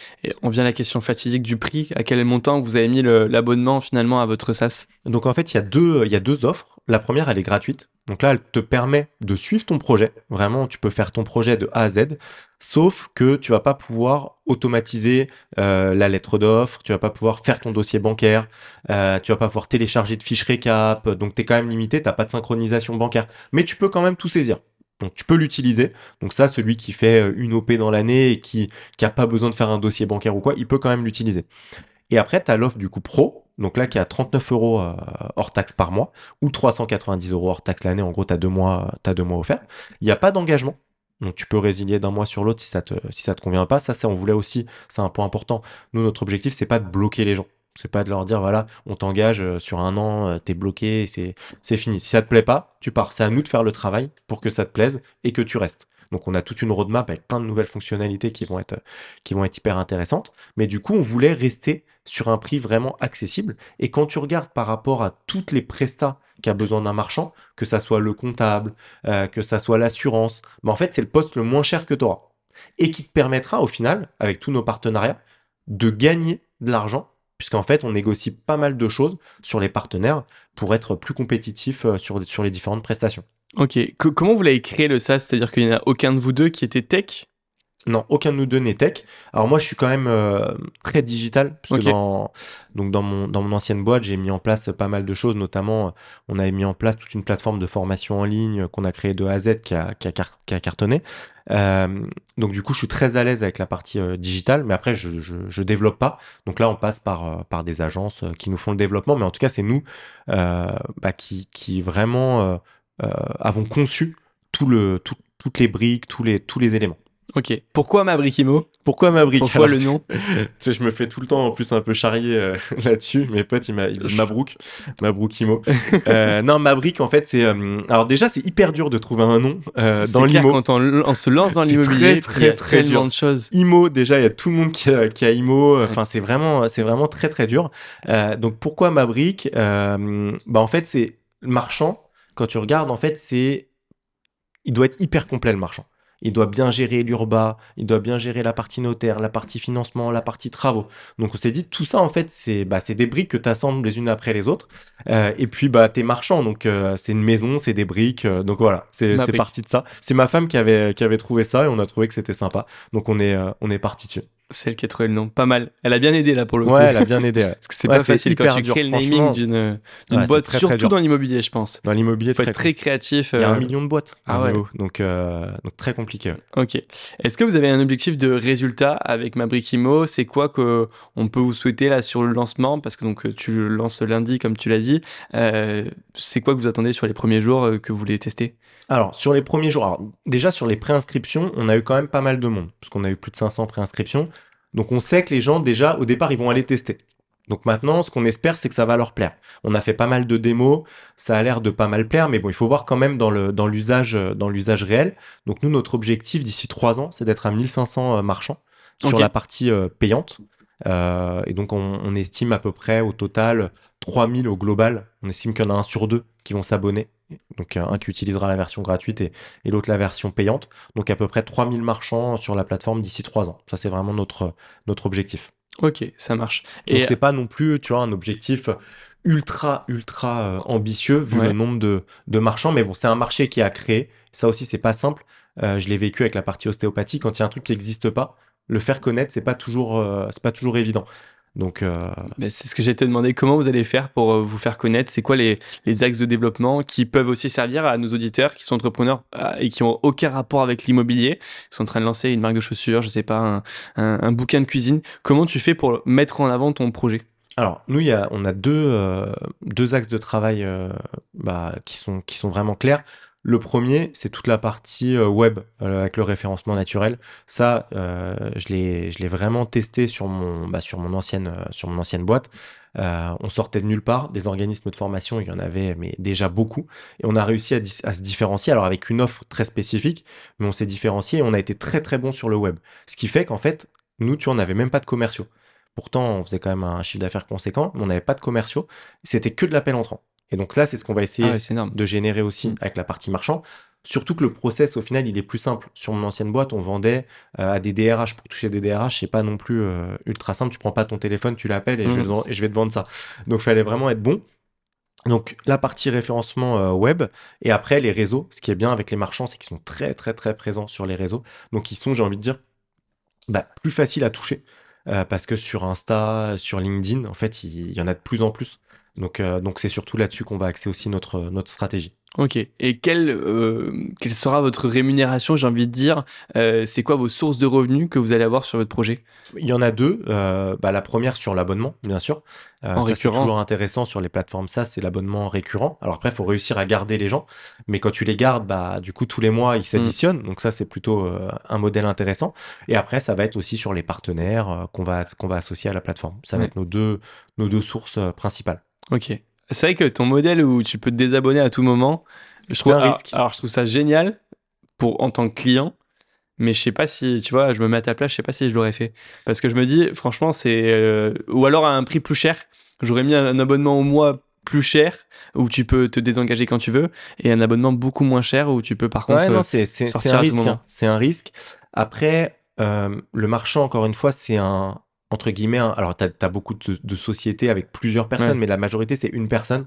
on vient à la question fatidique du prix. À quel montant vous avez mis l'abonnement finalement à votre SaaS? Donc en fait, il y, a deux, il y a deux offres. La première, elle est gratuite. Donc là, elle te permet de suivre ton projet. Vraiment, tu peux faire ton projet de A à Z. Sauf que tu vas pas pouvoir automatiser euh, la lettre d'offre, tu vas pas pouvoir faire ton dossier bancaire, euh, tu vas pas pouvoir télécharger de fiches récap. Donc tu es quand même limité, tu pas de synchronisation bancaire. Mais tu peux quand même tout saisir. Donc tu peux l'utiliser. Donc ça, celui qui fait euh, une OP dans l'année et qui qui a pas besoin de faire un dossier bancaire ou quoi, il peut quand même l'utiliser. Et après, tu as l'offre du coup pro, donc là qui est à 39 euros euh, hors taxe par mois, ou 390 euros hors taxe l'année. En gros, tu as deux mois, t'as deux mois offerts. Il n'y a pas d'engagement. Donc tu peux résilier d'un mois sur l'autre si ça te te convient pas. Ça, ça on voulait aussi, c'est un point important. Nous, notre objectif, c'est pas de bloquer les gens. C'est pas de leur dire voilà, on t'engage euh, sur un an, euh, t'es bloqué, c'est fini. Si ça te plaît pas, tu pars. C'est à nous de faire le travail pour que ça te plaise et que tu restes. Donc on a toute une roadmap avec plein de nouvelles fonctionnalités qui vont être qui vont être hyper intéressantes. Mais du coup, on voulait rester sur un prix vraiment accessible. Et quand tu regardes par rapport à toutes les prestats qu'a besoin d'un marchand, que ça soit le comptable, euh, que ça soit l'assurance, bah en fait, c'est le poste le moins cher que tu auras. Et qui te permettra au final, avec tous nos partenariats, de gagner de l'argent, puisqu'en fait, on négocie pas mal de choses sur les partenaires pour être plus compétitif euh, sur, les différentes prestations. Ok. Co- comment vous l'avez créé le SaaS? C'est-à-dire qu'il n'y en a aucun de vous deux qui était tech? Non, aucun de nous deux n'est tech. Alors moi, je suis quand même euh, très digital, parce que Ok. dans, donc dans, mon, dans mon ancienne boîte, j'ai mis en place pas mal de choses, notamment, euh, on avait mis en place toute une plateforme de formation en ligne qu'on a créée de A à Z qui a, qui a, car- qui a cartonné. Euh, donc du coup, je suis très à l'aise avec la partie euh, digitale, mais après, je, je, je développe pas. Donc là, on passe par, euh, par des agences qui nous font le développement, mais en tout cas, c'est nous bah, qui, qui vraiment avons conçu tout le, tout- toutes les briques, tous les, tous les éléments. Ok. Pourquoi ma Briquimo Pourquoi ma brique Pourquoi Alors, le nom? Tu sais, je me fais tout le temps en plus un peu charrier euh, là-dessus. Mes potes, ils, disent Mabrouk, Mabroukimo. euh, non, Mabrik, en fait, c'est. euh, alors, déjà, c'est hyper dur de trouver un nom euh, C'est dans l'IMO. quand on, on se lance dans C'est l'immobilier, très, il y a très, très tellement dur. de choses. IMO, déjà, il y a tout le monde qui a, qui a IMO. Enfin, c'est vraiment, c'est vraiment très, très dur. Euh, donc, pourquoi Mabrik euh, bah, En fait, c'est le marchand. Quand tu regardes, en fait, c'est. Il doit être hyper complet, le marchand. Il doit bien gérer l'urba, il doit bien gérer la partie notaire, la partie financement, la partie travaux. Donc on s'est dit, tout ça en fait, c'est bah, des briques que tu assembles les unes après les autres. Euh, et puis bah, t'es marchand, donc euh, c'est une maison, c'est des briques. euh, donc voilà, c'est parti de ça. C'est ma femme qui avait, qui avait trouvé ça et on a trouvé que c'était sympa. Donc on est, on est parti dessus. Celle qui a trouvé le nom. Pas mal. Elle a bien aidé là pour le coup. Ouais, elle a bien aidé. ouais. Parce que c'est Ouais, pas facile quand tu dur, crées le naming d'une Ouais, boîte, très, surtout dans l'immobilier, je pense. Dans l'immobilier, Il faut très être très créatif. Il y a euh, un million de boîtes ah ouais. donc, euh, donc très compliqué. ouais. Ok. Est-ce que vous avez un objectif de résultat avec Mabrikimo C'est quoi que on peut vous souhaiter là sur le lancement? Parce que donc euh, tu le lances lundi, comme tu l'as dit. Euh, c'est quoi que vous attendez sur les premiers jours euh, que vous voulez tester? Alors, sur les premiers jours, alors, déjà sur les préinscriptions, on a eu quand même pas mal de monde, parce qu'on a eu plus de 500 préinscriptions. Donc, on sait que les gens, déjà, au départ, ils vont aller tester. Donc maintenant, ce qu'on espère, c'est que ça va leur plaire. On a fait pas mal de démos, ça a l'air de pas mal plaire, mais bon, il faut voir quand même dans l'usage euh, dans l'usage réel. Donc nous, notre objectif d'ici trois ans, c'est d'être à 1500 euh, marchands. sur la partie euh, payante. Euh, et donc, on, on estime à peu près au total 3000 au global. On estime qu'il y en a un sur deux qui vont s'abonner. Donc, euh, un qui utilisera la version gratuite et, et l'autre la version payante. Donc, à peu près 3000 marchands sur la plateforme d'ici trois ans. Ça, c'est vraiment notre, notre objectif. Ok, ça marche. Donc, Et c'est pas non plus, tu vois, un objectif ultra, ultra euh, ambitieux vu Ouais. le nombre de, de marchands. Mais bon, c'est un marché qui a créé. Ça aussi, c'est pas simple. Euh, je l'ai vécu avec la partie ostéopathie. Quand il y a un truc qui n'existe pas, le faire connaître, c'est pas toujours, euh, c'est pas toujours évident. Donc, euh, Ben, c'est ce que j'ai te demandé. Comment vous allez faire pour euh, vous faire connaître? C'est quoi les, les axes de développement qui peuvent aussi servir à nos auditeurs qui sont entrepreneurs euh, et qui ont aucun rapport avec l'immobilier, qui sont en train de lancer une marque de chaussures, je sais pas, un, un- un bouquin de cuisine? Comment tu fais pour mettre en avant ton projet? Alors, nous, il y a, on a deux, euh, deux axes de travail euh, bah, qui, sont, qui sont vraiment clairs. Le premier, c'est toute la partie euh, web euh, avec le référencement naturel. Ça, euh, je l'ai, vraiment testé sur mon, bah, ancienne, boîte. On sortait de nulle part. Des organismes de formation, il y en avait déjà beaucoup. Et on a réussi à, se différencier, alors avec une offre très spécifique, mais on s'est différencié et on a été très très bon sur le web. Ce qui fait qu'en fait, nous, tu on n'avait même pas de commerciaux. Pourtant, on faisait quand même un chiffre d'affaires conséquent, mais on n'avait pas de commerciaux. C'était que de l'appel entrant. Et donc là, c'est ce qu'on va essayer Ah ouais, de générer aussi Mm. avec la partie marchand. Surtout que le process, au final, il est plus simple. Sur mon ancienne boîte, on vendait euh, à des DRH. Pour toucher des DRH, c'est pas non plus euh, ultra simple. Tu prends pas ton téléphone, tu l'appelles et, je vais Mhm. te- et je vais te vendre ça. Donc, il fallait vraiment être bon. Donc, la partie référencement euh, web et après les réseaux. Ce qui est bien avec les marchands, c'est qu'ils sont très, très, très présents sur les réseaux. Donc, ils sont, j'ai envie de dire, bah, plus faciles à toucher. Parce que sur Insta, sur LinkedIn, en fait, il il y en a de plus en plus. Donc, euh, donc c'est surtout là-dessus qu'on va axer aussi notre, notre stratégie. Ok. Et quelle, euh, quelle sera votre rémunération, j'ai envie de dire Euh, C'est quoi vos sources de revenus que vous allez avoir sur votre projet? Il y en a deux. Euh, bah, la première sur l'abonnement, bien sûr. Euh, En ça, c'est toujours intéressant sur les plateformes SaaS, c'est l'abonnement récurrent. Alors après, il faut réussir à garder les gens. Mais quand tu les gardes, bah, du coup, tous les mois, ils s'additionnent. Donc ça, c'est plutôt euh, un modèle intéressant. Et après, ça va être aussi sur les partenaires euh, qu'on va, qu'on va associer à la plateforme. Ça va Ouais. être nos deux, nos deux sources euh, principales. Ok. C'est vrai que ton modèle où tu peux te désabonner à tout moment, je trouve un alors- risque. Alors, je trouve ça génial pour en tant que client, mais je sais pas si tu vois, je me mets à ta place, je sais pas si je l'aurais fait parce que je me dis franchement c'est euh, ou alors à un prix plus cher, j'aurais mis un abonnement au mois plus cher où tu peux te désengager quand tu veux et un abonnement beaucoup moins cher où tu peux par contre Ouais, non, c'est c'est- c'est sortir à un risque. hein. C'est un risque. Après, euh, le marchand, encore une fois, c'est un, entre guillemets, un- alors tu as, beaucoup de, de sociétés avec plusieurs personnes, Ouais. mais la majorité, c'est une personne.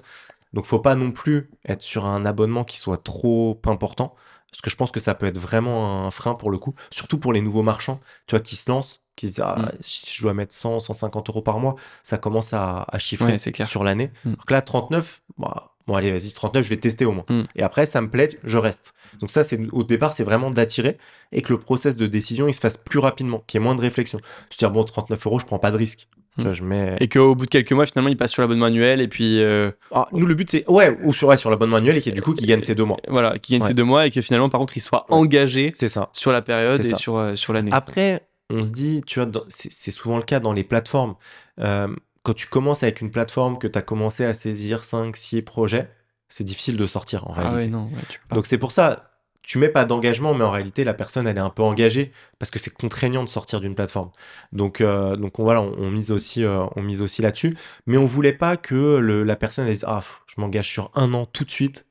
Donc, faut pas non plus être sur un abonnement qui soit trop important, parce que je pense que ça peut être vraiment un frein pour le coup, surtout pour les nouveaux marchands, tu vois, qui se lancent, qui se disent, ah, Mm. si je dois mettre 100, 150 euros par mois, ça commence à, à chiffrer Ouais, clair. sur l'année. Mm. Donc là, 39, bah, bon, allez, vas-y, 39, je vais tester au moins. Mm. Et après, ça me plaît, je reste. Donc ça, c'est au départ, c'est vraiment d'attirer et que le process de décision, il se fasse plus rapidement, qu'il y ait moins de réflexion. Se dire, bon, 39 euros, je prends pas de risque. Mm. vois, je mets... Et qu'au bout de quelques mois, finalement, il passe sur l'abonnement annuel et puis euh, Ah, nous, le but, c'est, ouais, ou sur, ouais, sur l'abonnement annuel et qui, du coup, qui gagne ses deux mois. voilà, qui gagne Ouais. ses deux mois et que finalement, par contre, il soit Ouais. engagé C'est ça. sur la période et ça. sur, euh, sur l'année. Après, on se dit, tu vois, c'est souvent le cas dans les plateformes. Euh, quand tu commences avec une plateforme, que tu as commencé à saisir 5, 6 projets, c'est difficile de sortir en Ah réalité. ouais, non, ouais, tu peux pas. Donc c'est pour ça, tu mets pas d'engagement, mais en réalité, la personne, elle est un peu engagée parce que c'est contraignant de sortir d'une plateforme. Donc, euh, donc on, voilà, on, on mise aussi, euh, on mise aussi là-dessus. Mais on voulait pas que le- la personne elle dise ah, je m'engage sur un an tout de suite.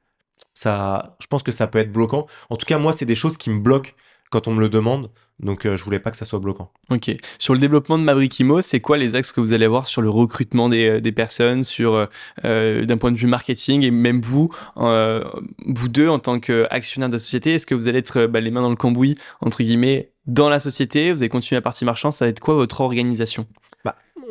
Ça, je pense que ça peut être bloquant. En tout cas, moi, c'est des choses qui me bloquent quand on me le demande. Donc, euh, je voulais pas que ça soit bloquant. Ok. Sur le développement de Mabrikimo, c'est quoi les axes que vous allez avoir sur le recrutement des, euh, personnes, sur euh, euh, d'un point de vue marketing et même vous, vous deux en tant qu'actionnaire de la société, est-ce que vous allez être bah, les mains dans le cambouis entre guillemets dans la société? Vous allez continuer la partie marchand Ça va être quoi votre organisation?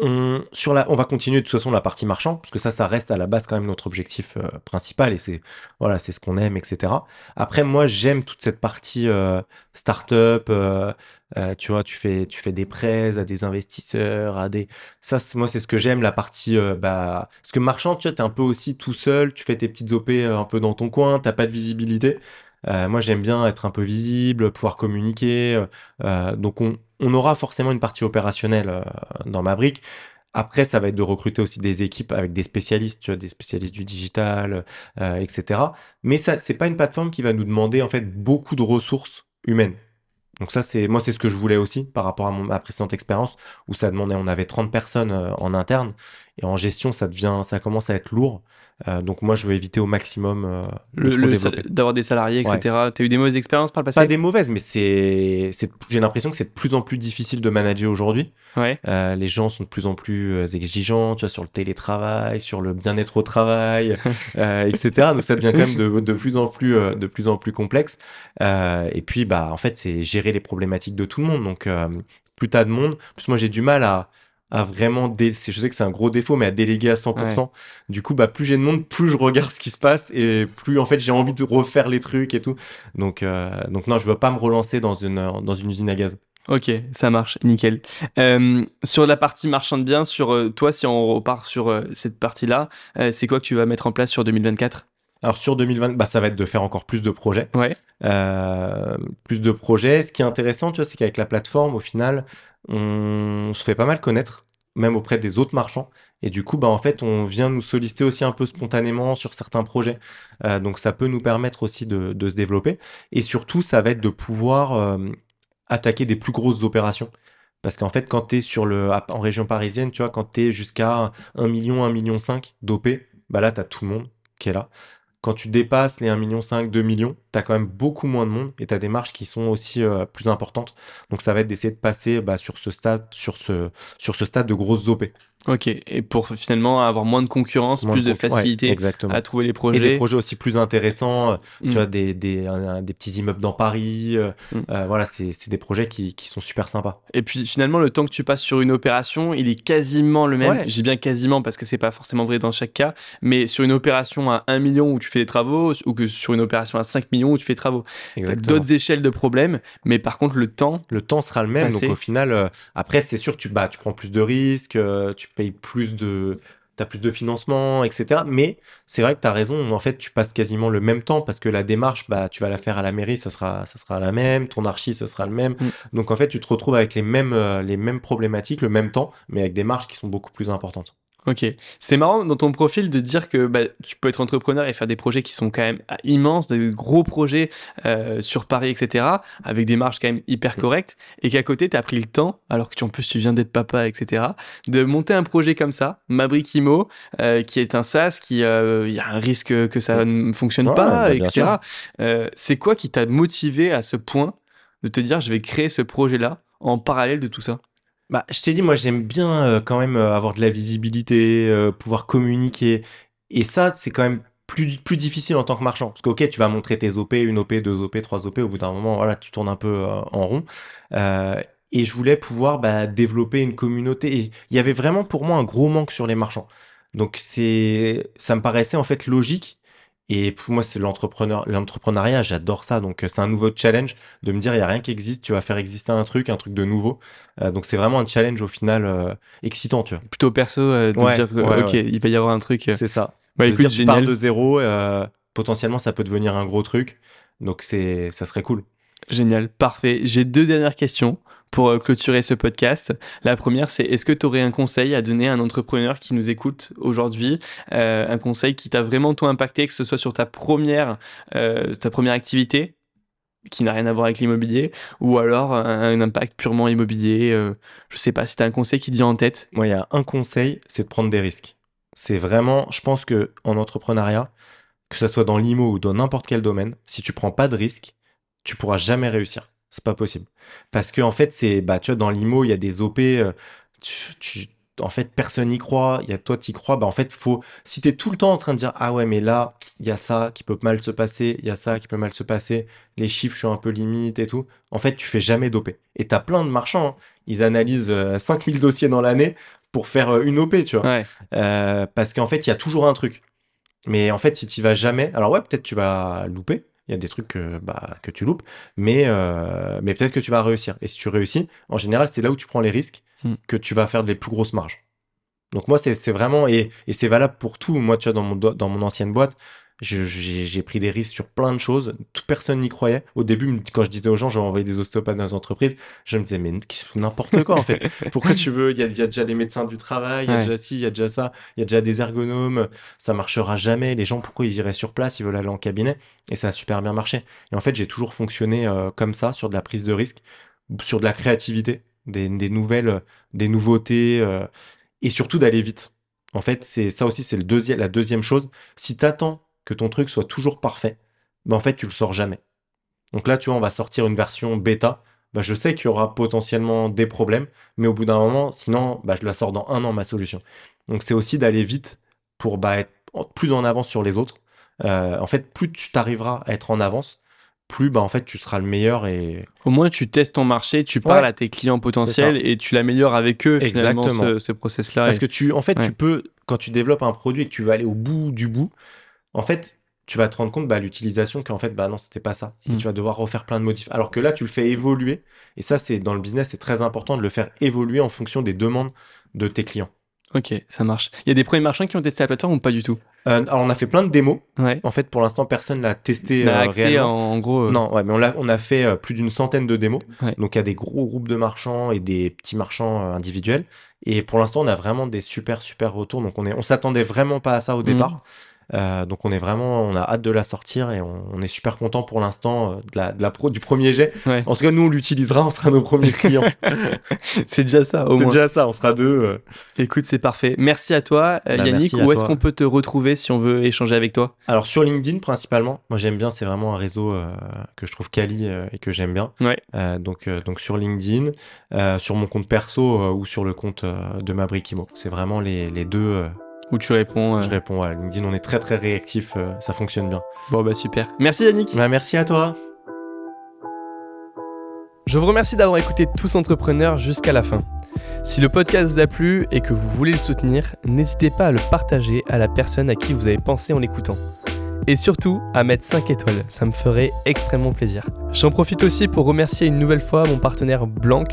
On, sur va continuer de toute façon la partie marchand, parce que ça, ça reste à la base quand même notre objectif euh, principal, et c'est voilà, c'est ce qu'on aime, etc. Après, moi, j'aime toute cette partie euh, start-up, euh, euh, tu vois, tu fais, des prêts à des investisseurs, à des... Ça, moi, c'est ce que j'aime, la partie... bah... Parce que marchand, tu vois, t'es un peu aussi tout seul, tu fais tes petites OP un peu dans ton coin, t'as pas de visibilité. Moi, j'aime bien être un peu visible, pouvoir communiquer. donc, on, on aura forcément une partie opérationnelle euh, dans ma brique. Après, ça va être de recruter aussi des équipes avec des spécialistes, des spécialistes du digital, euh, etc. Mais ça, c'est pas une plateforme qui va nous demander en fait beaucoup de ressources humaines. Donc ça, c'est moi, c'est ce que je voulais aussi par rapport à mon, ma précédente expérience où ça demandait, on avait 30 personnes euh, en interne et en gestion, ça devient, ça commence à être lourd. Euh, donc moi, je veux éviter au maximum euh, Le- le- d'avoir des salariés, etc. T'as eu des mauvaises expériences par le passé Pas des mauvaises, mais c'est, j'ai l'impression que c'est de plus en plus difficile de manager aujourd'hui. Ouais. Euh, les gens sont de plus en plus exigeants, tu vois, sur le télétravail, sur le bien-être au travail, etc. Donc ça devient quand même de, de plus en plus, de plus en plus complexe. Et puis, bah, en fait, c'est gérer les problématiques de tout le monde. Donc, plus t'as de monde, plus moi j'ai du mal à, à vraiment, dé- je sais que c'est un gros défaut, mais à déléguer à 100%. Du coup, bah, plus j'ai de monde, plus je regarde ce qui se passe et plus en fait j'ai envie de refaire les trucs et tout. Donc, euh, donc non, je veux pas me relancer dans une, dans une usine à gaz. Ok, ça marche, nickel. Euh, sur la partie marchand de biens, sur euh, toi, si on repart sur cette partie-là, c'est quoi que tu vas mettre en place sur 2024 Alors sur 2020, bah, ça va être de faire encore plus de projets. Ouais. Euh, plus de projets. Ce qui est intéressant, tu vois, c'est qu'avec la plateforme, au final, on se fait pas mal connaître, même auprès des autres marchands. Et du coup, bah, en fait, on vient nous solliciter aussi un peu spontanément sur certains projets. Euh, donc ça peut nous permettre aussi de, de se développer. Et surtout, ça va être de pouvoir euh, attaquer des plus grosses opérations. Parce qu'en fait, quand tu es sur le, en région parisienne, tu vois, quand tu es jusqu'à 1 million, 1 million 5 d'OP, bah là, tu as tout le monde qui est là. Quand tu dépasses les 1,5 million, 2 millions, tu as quand même beaucoup moins de monde et tu as des marges qui sont aussi euh, plus importantes. Donc ça va être d'essayer de passer bah, sur, ce stade, sur, ce, sur ce stade de grosses OP. Ok, et pour finalement avoir moins de concurrence, Moins plus de ouais, facilité exactement. à trouver les Et des projets. projets aussi plus intéressants, euh, Mm. tu vois, des, des, un- des petits immeubles dans Paris. euh, Mm. euh, voilà, c'est c'est des projets qui, qui sont super sympas. Et puis finalement, le temps que tu passes sur une opération, il est quasiment le même. Ouais. J'ai bien quasiment parce que c'est pas forcément vrai dans chaque cas, mais sur une opération à 1 million où tu fais des travaux, ou que sur une opération à 5 millions où tu fais des travaux. D'autres échelles de problèmes, mais par contre, le temps, le temps sera le même. Passé. Donc au final, euh, après, c'est sûr tu, bah, tu prends plus de risques, euh, tu payes plus de. Tu as plus de financement, etc. Mais c'est vrai que tu as raison. En fait, tu passes quasiment le même temps parce que la démarche, bah, tu vas la faire à la mairie, ça sera, ça sera la même. Ton archi, ça sera le même. Mm. Donc en fait, tu te retrouves avec les mêmes, euh, les mêmes problématiques, le même temps, mais avec des marges qui sont beaucoup plus importantes. Ok, c'est marrant dans ton profil de dire que bah, tu peux être entrepreneur et faire des projets qui sont quand même ah, immenses, des gros projets euh, sur Paris, etc., avec des marges quand même hyper Mm. correctes, et qu'à côté, tu as pris le temps, alors que tu, en plus tu viens d'être papa, etc., de monter un projet comme ça, Mabrikimo, euh, qui est un SaaS, qui euh, il y a un risque que ça ne fonctionne Ouais, pas, bah, etc. Euh, c'est quoi qui t'a motivé à ce point de te dire je vais créer ce projet-là en parallèle de tout ça? Bah, je t'ai dit, moi, j'aime bien euh, quand même euh, avoir de la visibilité, euh, pouvoir communiquer. Et ça, c'est quand même plus, plus difficile en tant que marchand. Parce que, ok, tu vas montrer tes OP, une OP, deux OP, trois OP. Au bout d'un moment, voilà, tu tournes un peu en rond. Et je voulais pouvoir bah, développer une communauté. Et il y avait vraiment pour moi un gros manque sur les marchands. Donc, c'est, ça me paraissait en fait logique. Et pour moi, c'est l'entrepreneur, l'entrepreneuriat, j'adore ça. Donc, euh, c'est un nouveau challenge de me dire, il n'y a rien qui existe, tu vas faire exister un truc, un truc de nouveau. Euh, donc, c'est vraiment un challenge au final euh, excitant, tu vois. Plutôt perso, euh, de Ouais, dire ouais, ok, ouais. il va y avoir un truc. C'est ça. Bah De écoute, dire, tu pars de zéro, potentiellement, ça peut devenir un gros truc. Donc, c'est, ça serait cool. Génial, parfait. J'ai deux dernières questions pour euh, clôturer ce podcast. La première, c'est est-ce que tu aurais un conseil à donner à un entrepreneur qui nous écoute aujourd'hui Euh, Un conseil qui t'a vraiment toi impacté, que ce soit sur ta première, euh, ta première activité qui n'a rien à voir avec l'immobilier, ou alors un, impact purement immobilier. euh, je sais pas si tu as un conseil qui te vient en tête? Moi, il y a un conseil, c'est de prendre des risques. C'est vraiment, je pense que en entrepreneuriat, que ça soit dans l'IMO ou dans n'importe quel domaine, si tu prends pas de risques, tu pourras jamais réussir. C'est pas possible. Parce que en fait, c'est, bah, tu vois, dans l'IMO, il y a des OP, euh, tu, tu- en fait, personne n'y croit. Il y a toi, tu crois. Bah, en fait, faut, si tu es tout le temps en train de dire, ah ouais, mais là, il y a ça qui peut mal se passer, il y a ça qui peut mal se passer, les chiffres, je suis un peu limite et tout. En fait, tu fais jamais d'OP. Et tu as plein de marchands, hein. ils analysent euh, 5000 dossiers dans l'année pour faire euh, une OP, tu vois. Ouais. Euh, parce qu'en fait, il y a toujours un truc. Mais en fait, si tu vas jamais, alors ouais, peut-être tu vas louper. Il y a des trucs que, bah, que tu loupes, mais, euh, mais peut-être que tu vas réussir. Et si tu réussis, en général, c'est là où tu prends les risques Hmm. que tu vas faire des plus grosses marges. Donc moi, c'est vraiment, et, et c'est valable pour tout. Moi, tu vois, dans mon, do- dans mon ancienne boîte, J'ai pris des risques sur plein de choses. Toute personne n'y croyait. Au début, quand je disais aux gens, j'ai envoyé des ostéopathes dans les entreprises, je me disais, mais n'importe quoi en fait. Pourquoi tu veux? Il y y a déjà les médecins du travail, il y a déjà ci, il y a déjà ça, il y a déjà des ergonomes. Ça marchera jamais. Les gens, pourquoi ils iraient sur place? Ils veulent aller en cabinet. Et ça a super bien marché. Et en fait, j'ai toujours fonctionné euh, comme ça, sur de la prise de risque, sur de la créativité, des, des nouvelles, des nouveautés, euh, et surtout d'aller vite. En fait, c'est ça aussi, c'est le deuxième, la deuxième chose. Si tu attends que ton truc soit toujours parfait, ben en fait, tu le sors jamais. Donc là, tu vois, on va sortir une version bêta. Ben, je sais qu'il y aura potentiellement des problèmes, mais au bout d'un moment, sinon, ben, je la sors dans un an, ma solution. Donc c'est aussi d'aller vite pour bah, être plus en avance sur les autres. Euh, en fait, plus tu t'arriveras à être en avance, plus bah, en fait, tu seras le meilleur et Au moins, tu testes ton marché, tu parles Ouais. à tes clients potentiels et tu l'améliores avec eux, finalement, Exactement. ce, ce process-là. Parce Et- que tu, en fait, Ouais. tu peux, quand tu développes un produit et que tu vas aller au bout du bout, en fait, tu vas te rendre compte, bah, l'utilisation qu'en fait, bah non, c'était pas ça. Et Mm. tu vas devoir refaire plein de modifs. Alors que là, tu le fais évoluer. Et ça, c'est dans le business, c'est très important de le faire évoluer en fonction des demandes de tes clients. Ok, ça marche. Il y a des premiers marchands qui ont testé la plateforme ou pas du tout? Euh, alors, on a fait plein de démos. Ouais. En fait, pour l'instant, personne l'a testé On a euh, accès en, réellement. en gros. euh, Non, ouais, mais on a, on a fait plus d'une centaine de démos. Ouais. Donc, il y a des gros groupes de marchands et des petits marchands individuels. Et pour l'instant, on a vraiment des super, super retours. Donc, on est, on s'attendait vraiment pas à ça au Mhm. départ. Euh, donc, on est vraiment, on a hâte de la sortir et on, on est super content pour l'instant euh, de la, de la pro, du premier jet. Ouais. En tout cas, nous, on l'utilisera, on sera nos premiers clients. C'est déjà ça, au C'est moins. déjà ça, on sera deux. euh. Écoute, c'est parfait. Merci à toi, euh, Bah, Yannick. à Où est-ce qu'on peut te retrouver si on veut échanger avec toi? Alors, sur LinkedIn, principalement, moi, j'aime bien, c'est vraiment un réseau euh, que je trouve quali euh, et que j'aime bien. Ouais. Euh, donc, euh, donc sur LinkedIn, euh, sur mon compte perso euh, ou sur le compte euh, de Mabrikimo. C'est vraiment les, les deux. Où tu réponds euh, Je réponds à LinkedIn. On est très très réactif. euh, ça fonctionne bien. Bon, bah super. Merci, Yannick. Bah, merci à toi. Je vous remercie d'avoir écouté Tous Entrepreneurs jusqu'à la fin. Si le podcast vous a plu et que vous voulez le soutenir, n'hésitez pas à le partager à la personne à qui vous avez pensé en l'écoutant. Et surtout, à mettre 5 étoiles, ça me ferait extrêmement plaisir. J'en profite aussi pour remercier une nouvelle fois mon partenaire Blanc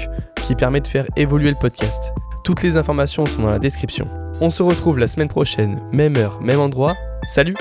qui permet de faire évoluer le podcast. Toutes les informations sont dans la description. On se retrouve la semaine prochaine, même heure, même endroit. Salut